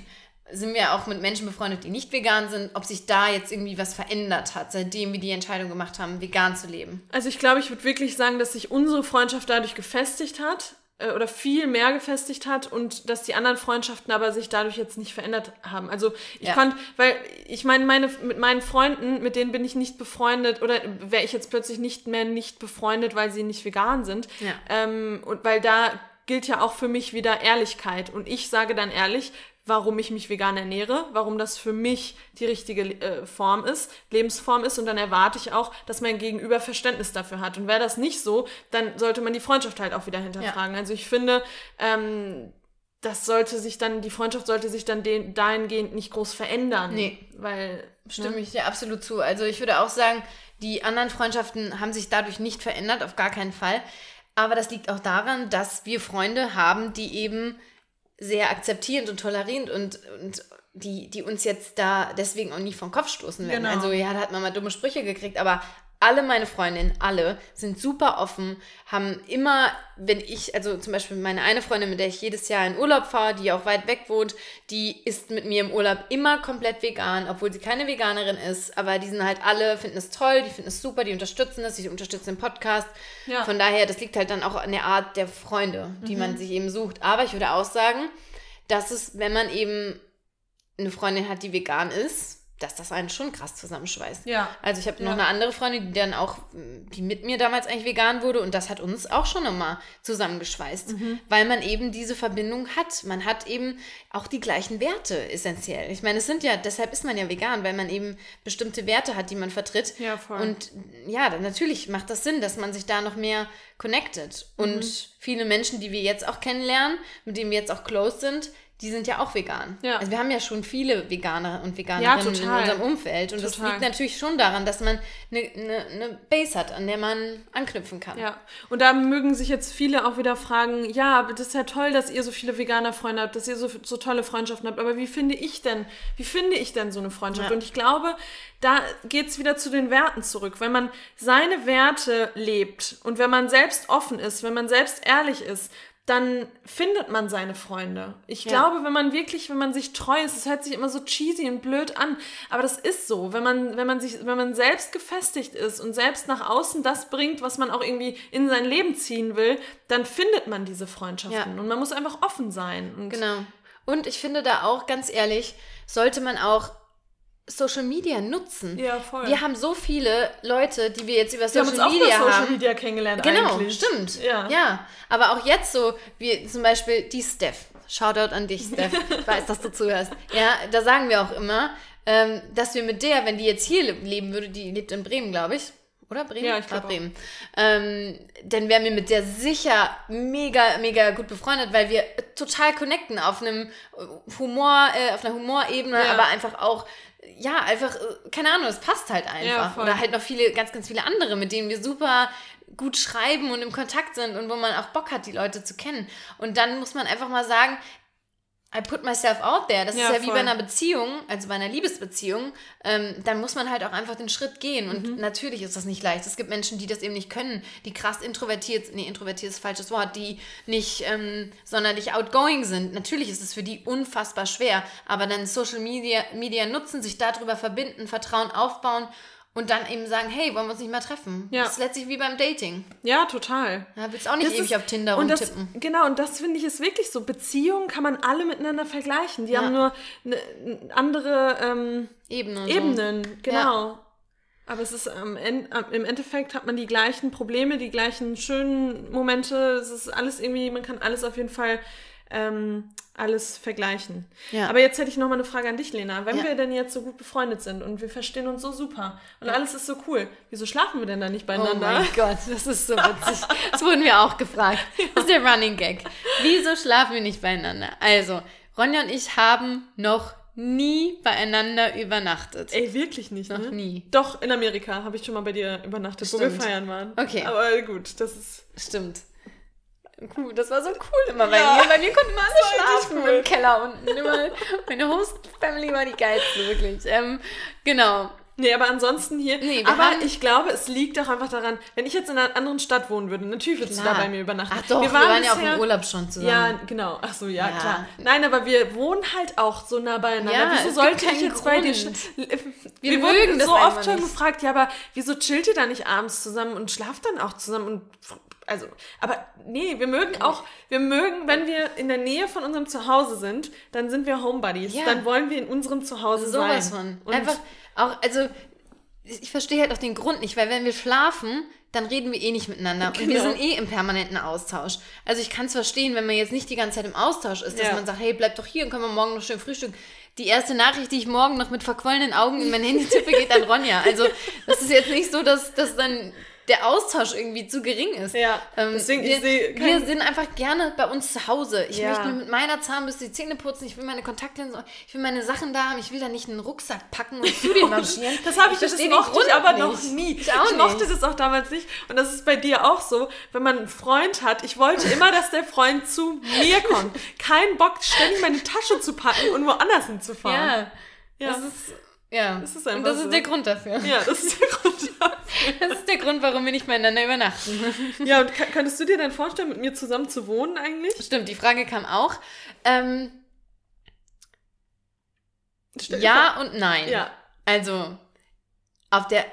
sind wir auch mit Menschen befreundet, die nicht vegan sind, ob sich da jetzt irgendwie was verändert hat, seitdem wir die Entscheidung gemacht haben, vegan zu leben. Also ich glaube, ich würde wirklich sagen, dass sich unsere Freundschaft dadurch gefestigt hat äh, oder viel mehr gefestigt hat und dass die anderen Freundschaften aber sich dadurch jetzt nicht verändert haben. Also ich Ja. konnte, weil ich meine, meine, mit meinen Freunden, mit denen bin ich nicht befreundet oder wäre ich jetzt plötzlich nicht mehr nicht befreundet, weil sie nicht vegan sind. Ja. Ähm, und weil da gilt ja auch für mich wieder Ehrlichkeit. Und ich sage dann ehrlich, warum ich mich vegan ernähre, warum das für mich die richtige äh, Form ist, Lebensform ist und dann erwarte ich auch, dass mein Gegenüber Verständnis dafür hat. Und wäre das nicht so, dann sollte man die Freundschaft halt auch wieder hinterfragen. Also ich finde, ähm, das sollte sich dann, die Freundschaft sollte sich dann den, dahingehend nicht groß verändern. Nee. Weil, Stimme ne? ich dir absolut zu. Also ich würde auch sagen, die anderen Freundschaften haben sich dadurch nicht verändert, auf gar keinen Fall. Aber das liegt auch daran, dass wir Freunde haben, die eben sehr akzeptierend und tolerierend und, und die, die uns jetzt da deswegen auch nie vom Kopf stoßen werden. Genau. Also ja, da hat man mal dumme Sprüche gekriegt, aber alle meine Freundinnen, alle, sind super offen, haben immer, wenn ich, also zum Beispiel meine eine Freundin, mit der ich jedes Jahr in Urlaub fahre, die auch weit weg wohnt, die ist mit mir im Urlaub immer komplett vegan, obwohl sie keine Veganerin ist, aber die sind halt alle, finden es toll, die finden es super, die unterstützen es, die unterstützen den Podcast. Ja. Von daher, das liegt halt dann auch an der Art der Freunde, die man sich eben sucht. Aber ich würde auch sagen, dass es, wenn man eben eine Freundin hat, die vegan ist, dass das einen schon krass zusammenschweißt. Ja. Also ich habe noch Ja. eine andere Freundin, die dann auch, die mit mir damals eigentlich vegan wurde und das hat uns auch schon nochmal zusammengeschweißt, Mhm. weil man eben diese Verbindung hat. Man hat eben auch die gleichen Werte essentiell. Ich meine, es sind ja, deshalb ist man ja vegan, weil man eben bestimmte Werte hat, die man vertritt. Ja, voll. Und ja, dann natürlich macht das Sinn, dass man sich da noch mehr connected. Und Mhm. viele Menschen, die wir jetzt auch kennenlernen, mit denen wir jetzt auch close sind, die sind ja auch vegan. Ja. Also wir haben ja schon viele Veganer und Veganerinnen in total. unserem Umfeld. Und das Total. liegt natürlich schon daran, dass man eine, eine, eine Base hat, an der man anknüpfen kann. Ja, und da mögen sich jetzt viele auch wieder fragen, ja, aber das ist ja toll, dass ihr so viele Veganer-Freunde habt, dass ihr so, so tolle Freundschaften habt, aber wie finde ich denn, wie finde ich denn so eine Freundschaft? Ja. Und ich glaube, da geht's wieder zu den Werten zurück. Wenn man seine Werte lebt und wenn man selbst offen ist, wenn man selbst ehrlich ist, dann findet man seine Freunde. Ich Ja. glaube, wenn man wirklich, wenn man sich treu ist, es hört sich immer so cheesy und blöd an, aber das ist so, wenn man, wenn man sich, wenn man selbst gefestigt ist und selbst nach außen das bringt, was man auch irgendwie in sein Leben ziehen will, dann findet man diese Freundschaften Ja. und man muss einfach offen sein. Und Genau. Und ich finde da auch, ganz ehrlich, sollte man auch Social Media nutzen. Ja, voll. Wir haben so viele Leute, die wir jetzt über Wir haben Social uns auch Media über Social haben. Media kennengelernt Genau, eigentlich. stimmt. Ja. ja. Aber auch jetzt so, wie zum Beispiel die Steph. Shoutout an dich, Steph. Ich (laughs) weiß, dass du zuhörst. Ja, da sagen wir auch immer, ähm, dass wir mit der, wenn die jetzt hier le- leben würde, die lebt in Bremen, glaube ich. Oder Bremen? Ja, ich glaub Ah, Bremen. Ähm, dann wären wir mit der sicher mega, mega gut befreundet, weil wir total connecten auf einem Humor, äh, auf einer Humorebene, Ja. aber einfach auch, ja, einfach, äh, keine Ahnung, es passt halt einfach. Ja. Oder halt noch viele, ganz, ganz viele andere, mit denen wir super gut schreiben und im Kontakt sind und wo man auch Bock hat, die Leute zu kennen. Und dann muss man einfach mal sagen, I put myself out there. Das Ja, ist ja wie voll. bei einer Beziehung, also bei einer Liebesbeziehung. Ähm, dann muss man halt auch einfach den Schritt gehen. Und Mhm. natürlich ist das nicht leicht. Es gibt Menschen, die das eben nicht können, die krass introvertiert, nee, introvertiert ist falsches Wort, die nicht ähm, sonderlich outgoing sind. Natürlich ist es für die unfassbar schwer. Aber dann Social Media, Media nutzen, sich darüber verbinden, Vertrauen aufbauen und dann eben sagen, hey, wollen wir uns nicht mal treffen? Ja. Das ist letztlich wie beim Dating. Ja, total. Da willst auch nicht Das ewig ist- auf Tinder und das. Genau, und das finde ich ist wirklich so. Beziehungen kann man alle miteinander vergleichen. Die Ja. haben nur eine andere ähm, Ebene und so. Ebenen, genau. Aber es ist am End, am- im Endeffekt hat man die gleichen Probleme, die gleichen schönen Momente. Es ist alles irgendwie, man kann alles auf jeden Fall ähm, alles vergleichen. Ja. Aber jetzt hätte ich noch mal eine Frage an dich, Lena. Wenn Ja. wir denn jetzt so gut befreundet sind und wir verstehen uns so super und alles ist so cool, wieso schlafen wir denn da nicht Oh beieinander? mein Gott, das ist so witzig. (laughs) Das wurden wir auch gefragt. Das ist der Running Gag. Wieso schlafen wir nicht beieinander? Also, Ronja und ich haben noch nie beieinander übernachtet. Ey, wirklich nicht, Noch ne? nie. Doch, in Amerika habe ich schon mal bei dir übernachtet, wo wir Stimmt. feiern waren. Okay. Aber gut, das ist. Stimmt. Cool, das war so cool immer bei Ja. mir. Bei mir konnten immer alle schlafen cool. im Keller unten. Immer, meine Host-Family war die geilste, wirklich. Ähm, genau. Nee, aber ansonsten hier. Nee, wir aber ich glaube, es liegt auch einfach daran, wenn ich jetzt in einer anderen Stadt wohnen würde, natürlich würdest du da bei mir übernachten. Ach doch, wir waren, ja auch im Urlaub schon zusammen. Ja, genau. Ach so, ja, Ja. klar. Nein, aber wir wohnen halt auch so nah beieinander. Ja, es wieso sollte ich jetzt bei dir... Grund. Wir Wir, wurden so oft schon nicht. gefragt, ja, aber wieso chillt ihr da nicht abends zusammen und schlaft dann auch zusammen und... Also, aber nee, wir mögen auch, wir mögen, wenn wir in der Nähe von unserem Zuhause sind, dann sind wir Homebuddies. Ja. Dann wollen wir in unserem Zuhause Sowas sein. von. Und Einfach auch, also ich verstehe halt auch den Grund nicht, weil wenn wir schlafen, dann reden wir eh nicht miteinander. Und wir Genau. sind eh im permanenten Austausch. Also ich kann es verstehen, wenn man jetzt nicht die ganze Zeit im Austausch ist, dass Ja. man sagt, hey, bleib doch hier und können wir morgen noch schön frühstücken. Die erste Nachricht, die ich morgen noch mit verquollenen Augen in mein Handy tippe, geht an Ronja. Also das ist jetzt nicht so, dass, dass dann der Austausch irgendwie zu gering ist. Ja, Ähm, deswegen, wir, ich sehe wir sind einfach gerne bei uns zu Hause. Ich Ja. möchte mir mit meiner Zahnbürste die Zähne putzen, ich will meine Kontaktlinsen, ich will meine Sachen da haben, ich will da nicht einen Rucksack packen und zu (laughs) den marschieren. Das habe ich, das verstehe den mochte ich aber nicht. noch nie. Ich auch mochte nicht. das auch damals nicht. Und das ist bei dir auch so, wenn man einen Freund hat. Ich wollte immer, dass der Freund zu mir (laughs) kommt. Kein Bock, ständig meine Tasche zu packen und woanders hinzufahren. Ja, Ja. das ist, ja. Das ist und einfach das ist so. der Grund dafür. Ja, das ist der Grund (laughs) dafür. Das ist der Grund, warum wir nicht miteinander übernachten. Ja, und könntest du dir denn vorstellen, mit mir zusammen zu wohnen eigentlich? Stimmt, die Frage kam auch. Ähm, ja und nein. Ja. Also, auf der,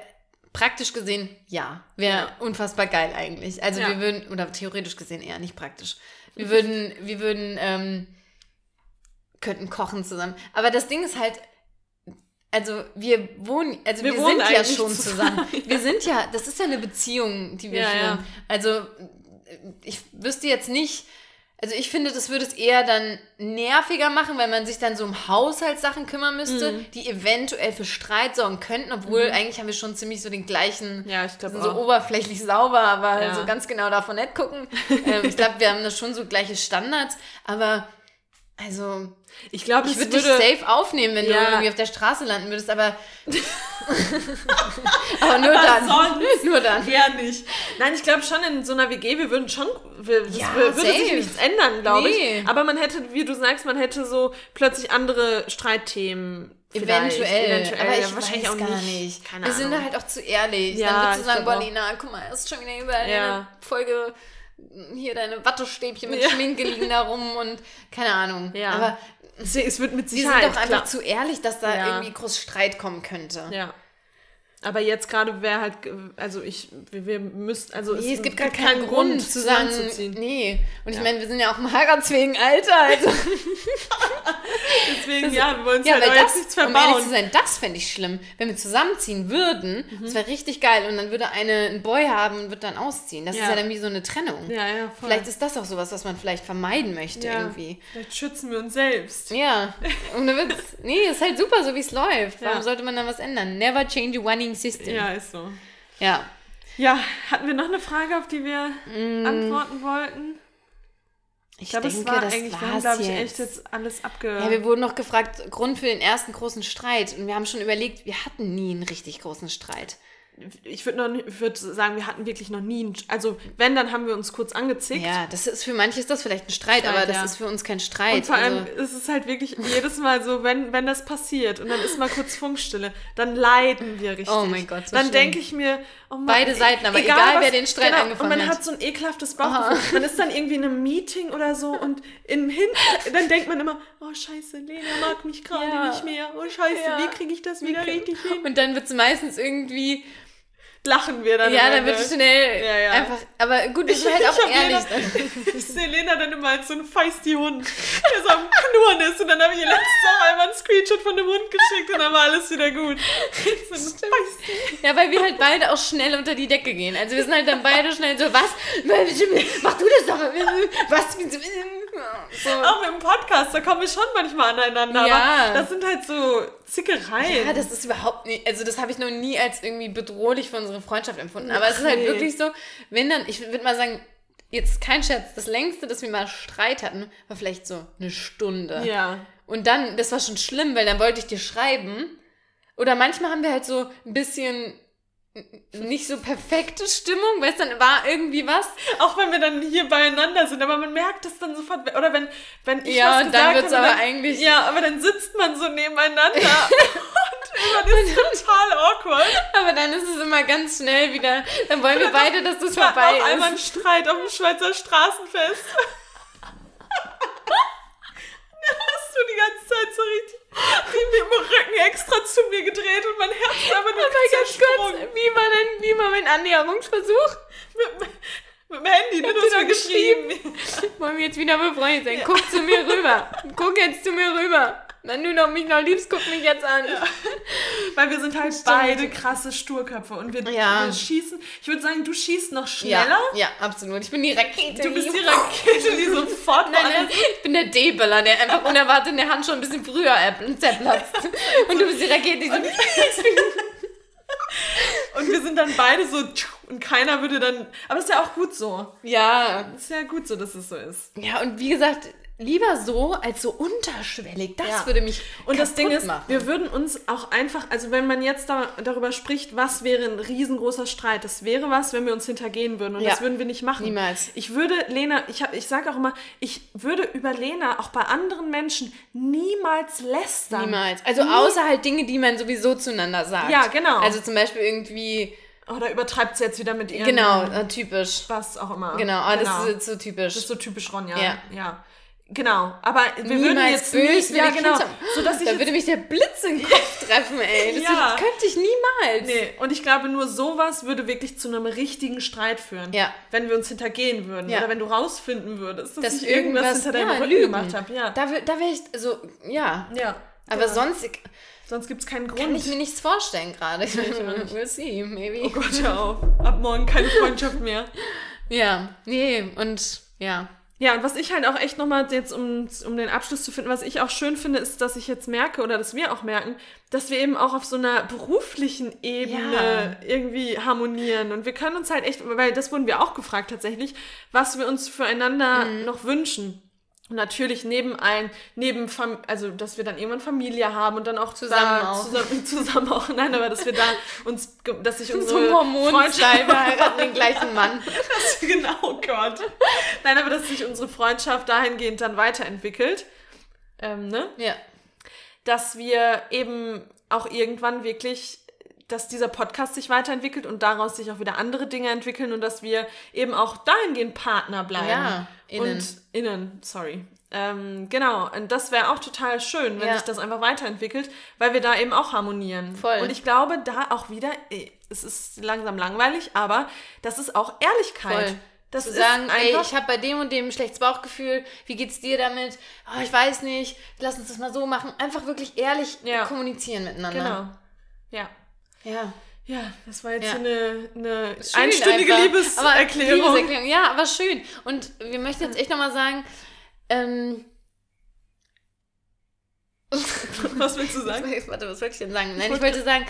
praktisch gesehen, ja. Wäre Ja. unfassbar geil eigentlich. Also Ja. wir würden, oder theoretisch gesehen eher nicht praktisch. Wir würden, wir würden, ähm, könnten kochen zusammen. Aber das Ding ist halt, also wir wohnen, also wir, Wir wohnen sind ja schon zusammen, zusammen. Wir sind ja, das ist ja eine Beziehung, die wir Ja, führen. ja. Also ich wüsste jetzt nicht, also ich finde, das würde es eher dann nerviger machen, weil man sich dann so um Haushaltssachen kümmern müsste, Mhm. die eventuell für Streit sorgen könnten, obwohl eigentlich haben wir schon ziemlich so den gleichen, Ja, ich sind so auch. oberflächlich sauber, aber Ja. so ganz genau davon nicht gucken. ähm, ich glaube, wir haben da schon so gleiche Standards, aber also Ich glaube, ich würde dich safe aufnehmen, wenn du Ja. irgendwie auf der Straße landen würdest, aber. (laughs) aber nur dann. sonst? (laughs) Nur dann. Ja, nicht. Nein, ich glaube schon in so einer WG, wir würden schon, wir, das Ja, würde sich safe. nichts ändern, glaube Nee. ich. Aber man hätte, wie du sagst, man hätte so plötzlich andere Streitthemen. Eventuell. Eventuell, aber ja, ich wahrscheinlich weiß auch gar nicht. Keine Wir sind da Ahnung. halt auch zu ehrlich. Ja, dann würdest du sagen. Lena, guck mal, ist schon wieder überall Ja. eine Folge. Hier deine Wattestäbchen mit Ja. Schminke liegen da rum und keine Ahnung. Ja. Aber Es wird mit wir Sicherheit sind doch einfach klar. zu ehrlich, dass da Ja. irgendwie groß Streit kommen könnte. Ja. Aber jetzt gerade wäre halt, also ich, wir, wir müssten, also Nee, es gibt gar keinen Grund zu sagen, zusammenzuziehen. nee. Und ich Ja. meine, wir sind ja auch im heiratsfähigen Alter, also. (laughs) Deswegen, ja, wir wollen uns Ja, halt das, nichts um ehrlich zu verbauen. sein, das fände ich schlimm. Wenn wir zusammenziehen würden, das wäre richtig geil. Und dann würde eine einen Boy haben und wird dann ausziehen. Das ist Ja. ja dann wie so eine Trennung. Ja, ja, voll. Vielleicht ist das auch sowas, was man vielleicht vermeiden möchte ja. irgendwie. Vielleicht schützen wir uns selbst. Ja. Und dann wird's, nee, ist halt super, so wie es läuft. Warum Ja. sollte man dann was ändern? Never change a winning system. Ja, ist so. ja. Ja, hatten wir noch eine Frage, auf die wir Mm. antworten wollten? Ich, Ich glaube, denke, es war das eigentlich, wir haben, glaube ich, echt jetzt alles abge... Ja, wir wurden noch gefragt, Grund für den ersten großen Streit. Und wir haben schon überlegt, wir hatten nie einen richtig großen Streit. Ich würde würd sagen, wir hatten wirklich noch nie, einen, also wenn, dann haben wir uns kurz angezickt. Ja, das ist für manche ist das vielleicht ein Streit, Streit, aber das ja. ist für uns kein Streit. Und vor allem also, ist es halt wirklich jedes Mal so, wenn, wenn das passiert und dann ist mal kurz Funkstille, dann leiden wir richtig. Oh mein Gott, so Dann denke ich mir, oh Mann, Beide Seiten, aber egal, wer den Streit genau, angefangen Und man hat. hat so ein ekelhaftes Bauchgefühl. Man ist dann irgendwie in einem Meeting oder so und im Hin dann denkt man immer, oh scheiße, Lena mag mich gerade Ja. nicht mehr. Oh scheiße, Ja. wie kriege ich das wieder richtig hin? und dann wird es meistens irgendwie, Lachen wir dann. ja, dann wird es schnell Ja, ja. einfach, aber gut, das ist halt auch ehrlich. Dann. (laughs) Ich sehe Lena dann immer als so ein feisty Hund, der so am Knurren ist. Und dann habe ich ihr letztens auch einmal einen Screenshot von dem Hund geschickt und dann war alles wieder gut. So. Ja, weil wir halt beide auch schnell unter die Decke gehen. Also wir sind halt dann beide schnell so, was? Mach du das doch. Was? So. Auch mit dem Podcast, da kommen wir schon manchmal aneinander. Ja. Aber das sind halt so Zickereien. Ja, das ist überhaupt nicht, also das habe ich noch nie als irgendwie bedrohlich für unsere Freundschaft empfunden. Aber es ist halt wirklich so, wenn dann, ich würde mal sagen, jetzt kein Scherz, das längste, dass wir mal Streit hatten, war vielleicht so eine Stunde. ja. Und dann, das war schon schlimm, weil dann wollte ich dir schreiben. Oder manchmal haben wir halt so ein bisschen nicht so perfekte Stimmung, weißt du, dann war irgendwie was. Auch wenn wir dann hier beieinander sind, aber man merkt das dann sofort. Oder wenn, wenn ich Ja, was und gesagt dann wird's habe, aber dann, eigentlich- Ja, aber dann sitzt man so nebeneinander (laughs) und das ist total awkward. Aber dann ist es immer ganz schnell wieder, dann wollen wir beide, dass das vorbei auch einmal einen ist. Streit auf dem Schweizer Straßenfest. (laughs) (laughs) da hast du die ganze Zeit so richtig wie mit dem Rücken extra zu mir gedreht und mein Herz ist aber nur Aber ganz kurz, wie war denn, wie war mein Annäherungsversuch? Mit, mit dem Handy, ne? Du hast mir geschrieben. Wollen wir jetzt wieder befreundet sein? Guck zu mir rüber. Guck jetzt zu mir rüber. Wenn du noch mich noch liebst, guck mich jetzt an. Weil wir sind halt beide krasse Sturköpfe und wir, Ja. wir schießen. Ich würde sagen, du schießt noch Ja, schneller. ja, absolut. Ich bin die Rakete. Du bist die Rakete, die sofort Nein, nein, ich bin der D-Böller, der einfach unerwartet in der Hand schon ein bisschen früher zerplatzt. (laughs) Und du bist die Rakete, die so... Und wir sind dann beide so und keiner würde dann. Aber ist ja auch gut so. Ja, Ist ja gut so, dass es so ist. ja, und wie gesagt, lieber so als so unterschwellig. Das Ja. würde mich Und das Ding ist, machen. wir würden uns auch einfach, also wenn man jetzt da, darüber spricht, was wäre ein riesengroßer Streit, das wäre was, wenn wir uns hintergehen würden. Und Ja. das würden wir nicht machen. Niemals. Ich würde Lena, ich, hab- ich sage auch immer, ich würde über Lena auch bei anderen Menschen niemals lästern. Niemals. Also Nie. außer halt Dinge, die man sowieso zueinander sagt. Ja, genau. Also zum Beispiel irgendwie, Oder übertreibt sie jetzt wieder mit ihrem genau, äh, typisch. was auch immer. Genau, aber genau. das ist so typisch. Das ist so typisch Ronja. Ja. ja. Genau, aber wir würden Niemals jetzt böse, nie, ja ich genau, so dass ich da würde mich der Blitz in den Kopf (laughs) treffen, ey. Das, Ja. könnte ich niemals. nee, und ich glaube nur sowas würde wirklich zu einem richtigen Streit führen, Ja. wenn wir uns hintergehen würden Ja. oder wenn du rausfinden würdest, dass, Dass ich irgendwas, irgendwas hinter deinem ja, Rücken Lügen. gemacht habe, ja. Da, da wäre ich, also, ja. ja. Aber ja. sonst, Sonst gibt es keinen Grund. Kann ich mir nichts vorstellen gerade. We'll see, maybe. Oh Gott, hör auf. Ab morgen keine Freundschaft mehr. (laughs) Ja, nee, und ja. Ja, und was ich halt auch echt nochmal jetzt, um, um den Abschluss zu finden, was ich auch schön finde, ist, dass ich jetzt merke oder dass wir auch merken, dass wir eben auch auf so einer beruflichen Ebene ja. irgendwie harmonieren. Und wir können uns halt echt, weil das wurden wir auch gefragt tatsächlich, was wir uns füreinander mhm. noch wünschen natürlich neben ein, neben, Fam also dass wir dann irgendwann Familie haben und dann auch zusammen da, auch. Zusammen, (laughs) zusammen auch, nein, aber dass wir da uns, dass sich unsere so Freundschaft, (laughs) heiraten den gleichen Mann. (laughs) das, genau, oh Gott. Nein, aber dass sich unsere Freundschaft dahingehend dann weiterentwickelt, ähm, ne? Ja. Dass wir eben auch irgendwann wirklich dass dieser Podcast sich weiterentwickelt und daraus sich auch wieder andere Dinge entwickeln und dass wir eben auch dahingehend Partner bleiben. Ja, innen. Und innen, sorry. Ähm, genau, und das wäre auch total schön, wenn ja. sich das einfach weiterentwickelt, weil wir da eben auch harmonieren. Voll. Und ich glaube, da auch wieder, es ist langsam langweilig, aber das ist auch Ehrlichkeit. Voll. Das zu sagen, ey, ich habe bei dem und dem ein schlechtes Bauchgefühl, wie geht's dir damit? Oh, ich weiß nicht, lass uns das mal so machen. Einfach wirklich ehrlich ja. kommunizieren miteinander. Genau. Ja. Ja. Ja, das war jetzt ja. eine, eine einstündige einfach. Liebeserklärung. Liebeserklärung. Ja, aber schön. Und wir möchten jetzt echt nochmal sagen, ähm, (laughs) was willst du sagen? (laughs) Warte, was wollte ich denn sagen? Nein, ich wollte sagen,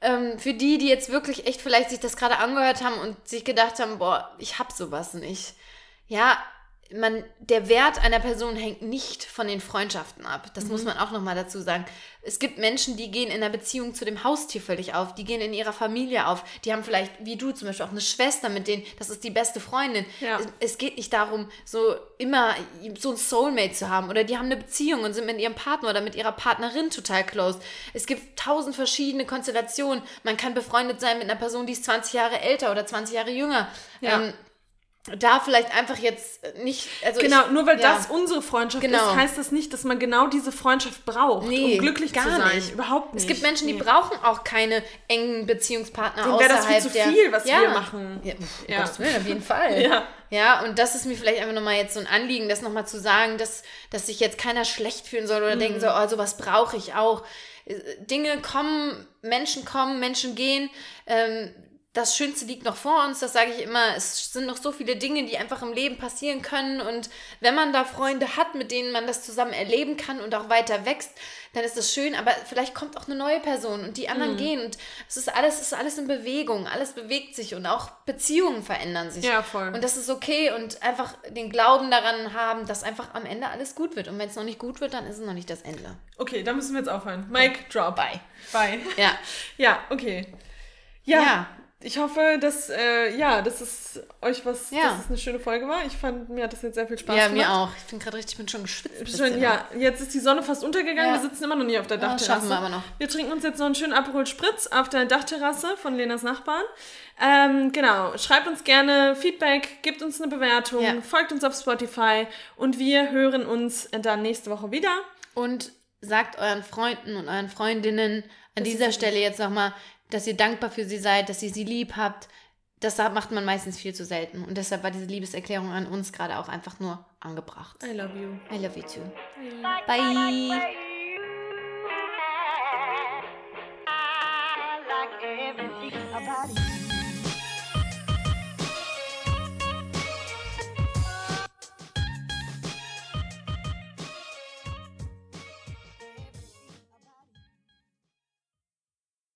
ähm, für die, die jetzt wirklich echt vielleicht sich das gerade angehört haben und sich gedacht haben, boah, ich hab sowas nicht. Ja, man, der Wert einer Person hängt nicht von den Freundschaften ab. Das mhm. muss man auch nochmal dazu sagen. Es gibt Menschen, die gehen in der Beziehung zu dem Haustier völlig auf, die gehen in ihrer Familie auf, die haben vielleicht, wie du zum Beispiel, auch eine Schwester, mit denen, das ist die beste Freundin. Ja. Es, es, geht nicht darum, so immer so ein Soulmate zu haben oder die haben eine Beziehung und sind mit ihrem Partner oder mit ihrer Partnerin total close. Es gibt tausend verschiedene Konstellationen. Man kann befreundet sein mit einer Person, die ist 20 Jahre älter oder 20 Jahre jünger. Ja. Ähm, da vielleicht einfach jetzt nicht. Also genau, ich, nur weil ja. das unsere Freundschaft genau. ist, heißt das nicht, dass man genau diese Freundschaft braucht, nee, um glücklich zu sein. Nicht. Überhaupt nicht. Es gibt Menschen, die nee. brauchen auch keine engen Beziehungspartner Dem außerhalb das viel zu viel, was ja. wir machen. Ja, ja. Gottes Willen, auf jeden (laughs) Fall. ja. ja, und das ist mir vielleicht einfach nochmal jetzt so ein Anliegen, das nochmal zu sagen, dass, dass sich jetzt keiner schlecht fühlen soll oder mhm. denken soll, oh, sowas brauche ich auch. Dinge kommen, Menschen kommen, Menschen gehen. Ähm, das Schönste liegt noch vor uns, das sage ich immer. Es sind noch so viele Dinge, die einfach im Leben passieren können. Und wenn man da Freunde hat, mit denen man das zusammen erleben kann und auch weiter wächst, dann ist das schön. Aber vielleicht kommt auch eine neue Person und die anderen mhm. gehen. Und es ist alles, es ist alles in Bewegung. Alles bewegt sich und auch Beziehungen verändern sich. Ja, voll. Und das ist okay und einfach den Glauben daran haben, dass einfach am Ende alles gut wird. Und wenn es noch nicht gut wird, dann ist es noch nicht das Ende. Okay, dann müssen wir jetzt aufhören. Mike, drop. Bye. Bye. Ja. ja, okay. ja. ja ich hoffe, dass, äh, ja, dass es euch was, ja. dass es eine schöne Folge war. Ich fand, mir hat das jetzt sehr viel Spaß ja, gemacht. Ja, mir auch. Ich bin gerade richtig, ich bin schon geschwitzt. Schon, ja, jetzt ist die Sonne fast untergegangen. Ja. Wir sitzen immer noch nie auf der Dachterrasse. Schaffen wir aber noch. Wir trinken uns jetzt noch einen schönen Aperol Spritz auf der Dachterrasse von Lenas Nachbarn. Ähm, genau, schreibt uns gerne Feedback, gebt uns eine Bewertung, folgt uns auf Spotify und wir hören uns dann nächste Woche wieder. Und sagt euren Freunden und euren Freundinnen an das dieser Stelle jetzt nochmal, dass ihr dankbar für sie seid, dass ihr sie lieb habt. Das macht man meistens viel zu selten. Und deshalb war diese Liebeserklärung an uns gerade auch einfach nur angebracht. I love you. I love you too. Bye. Bye.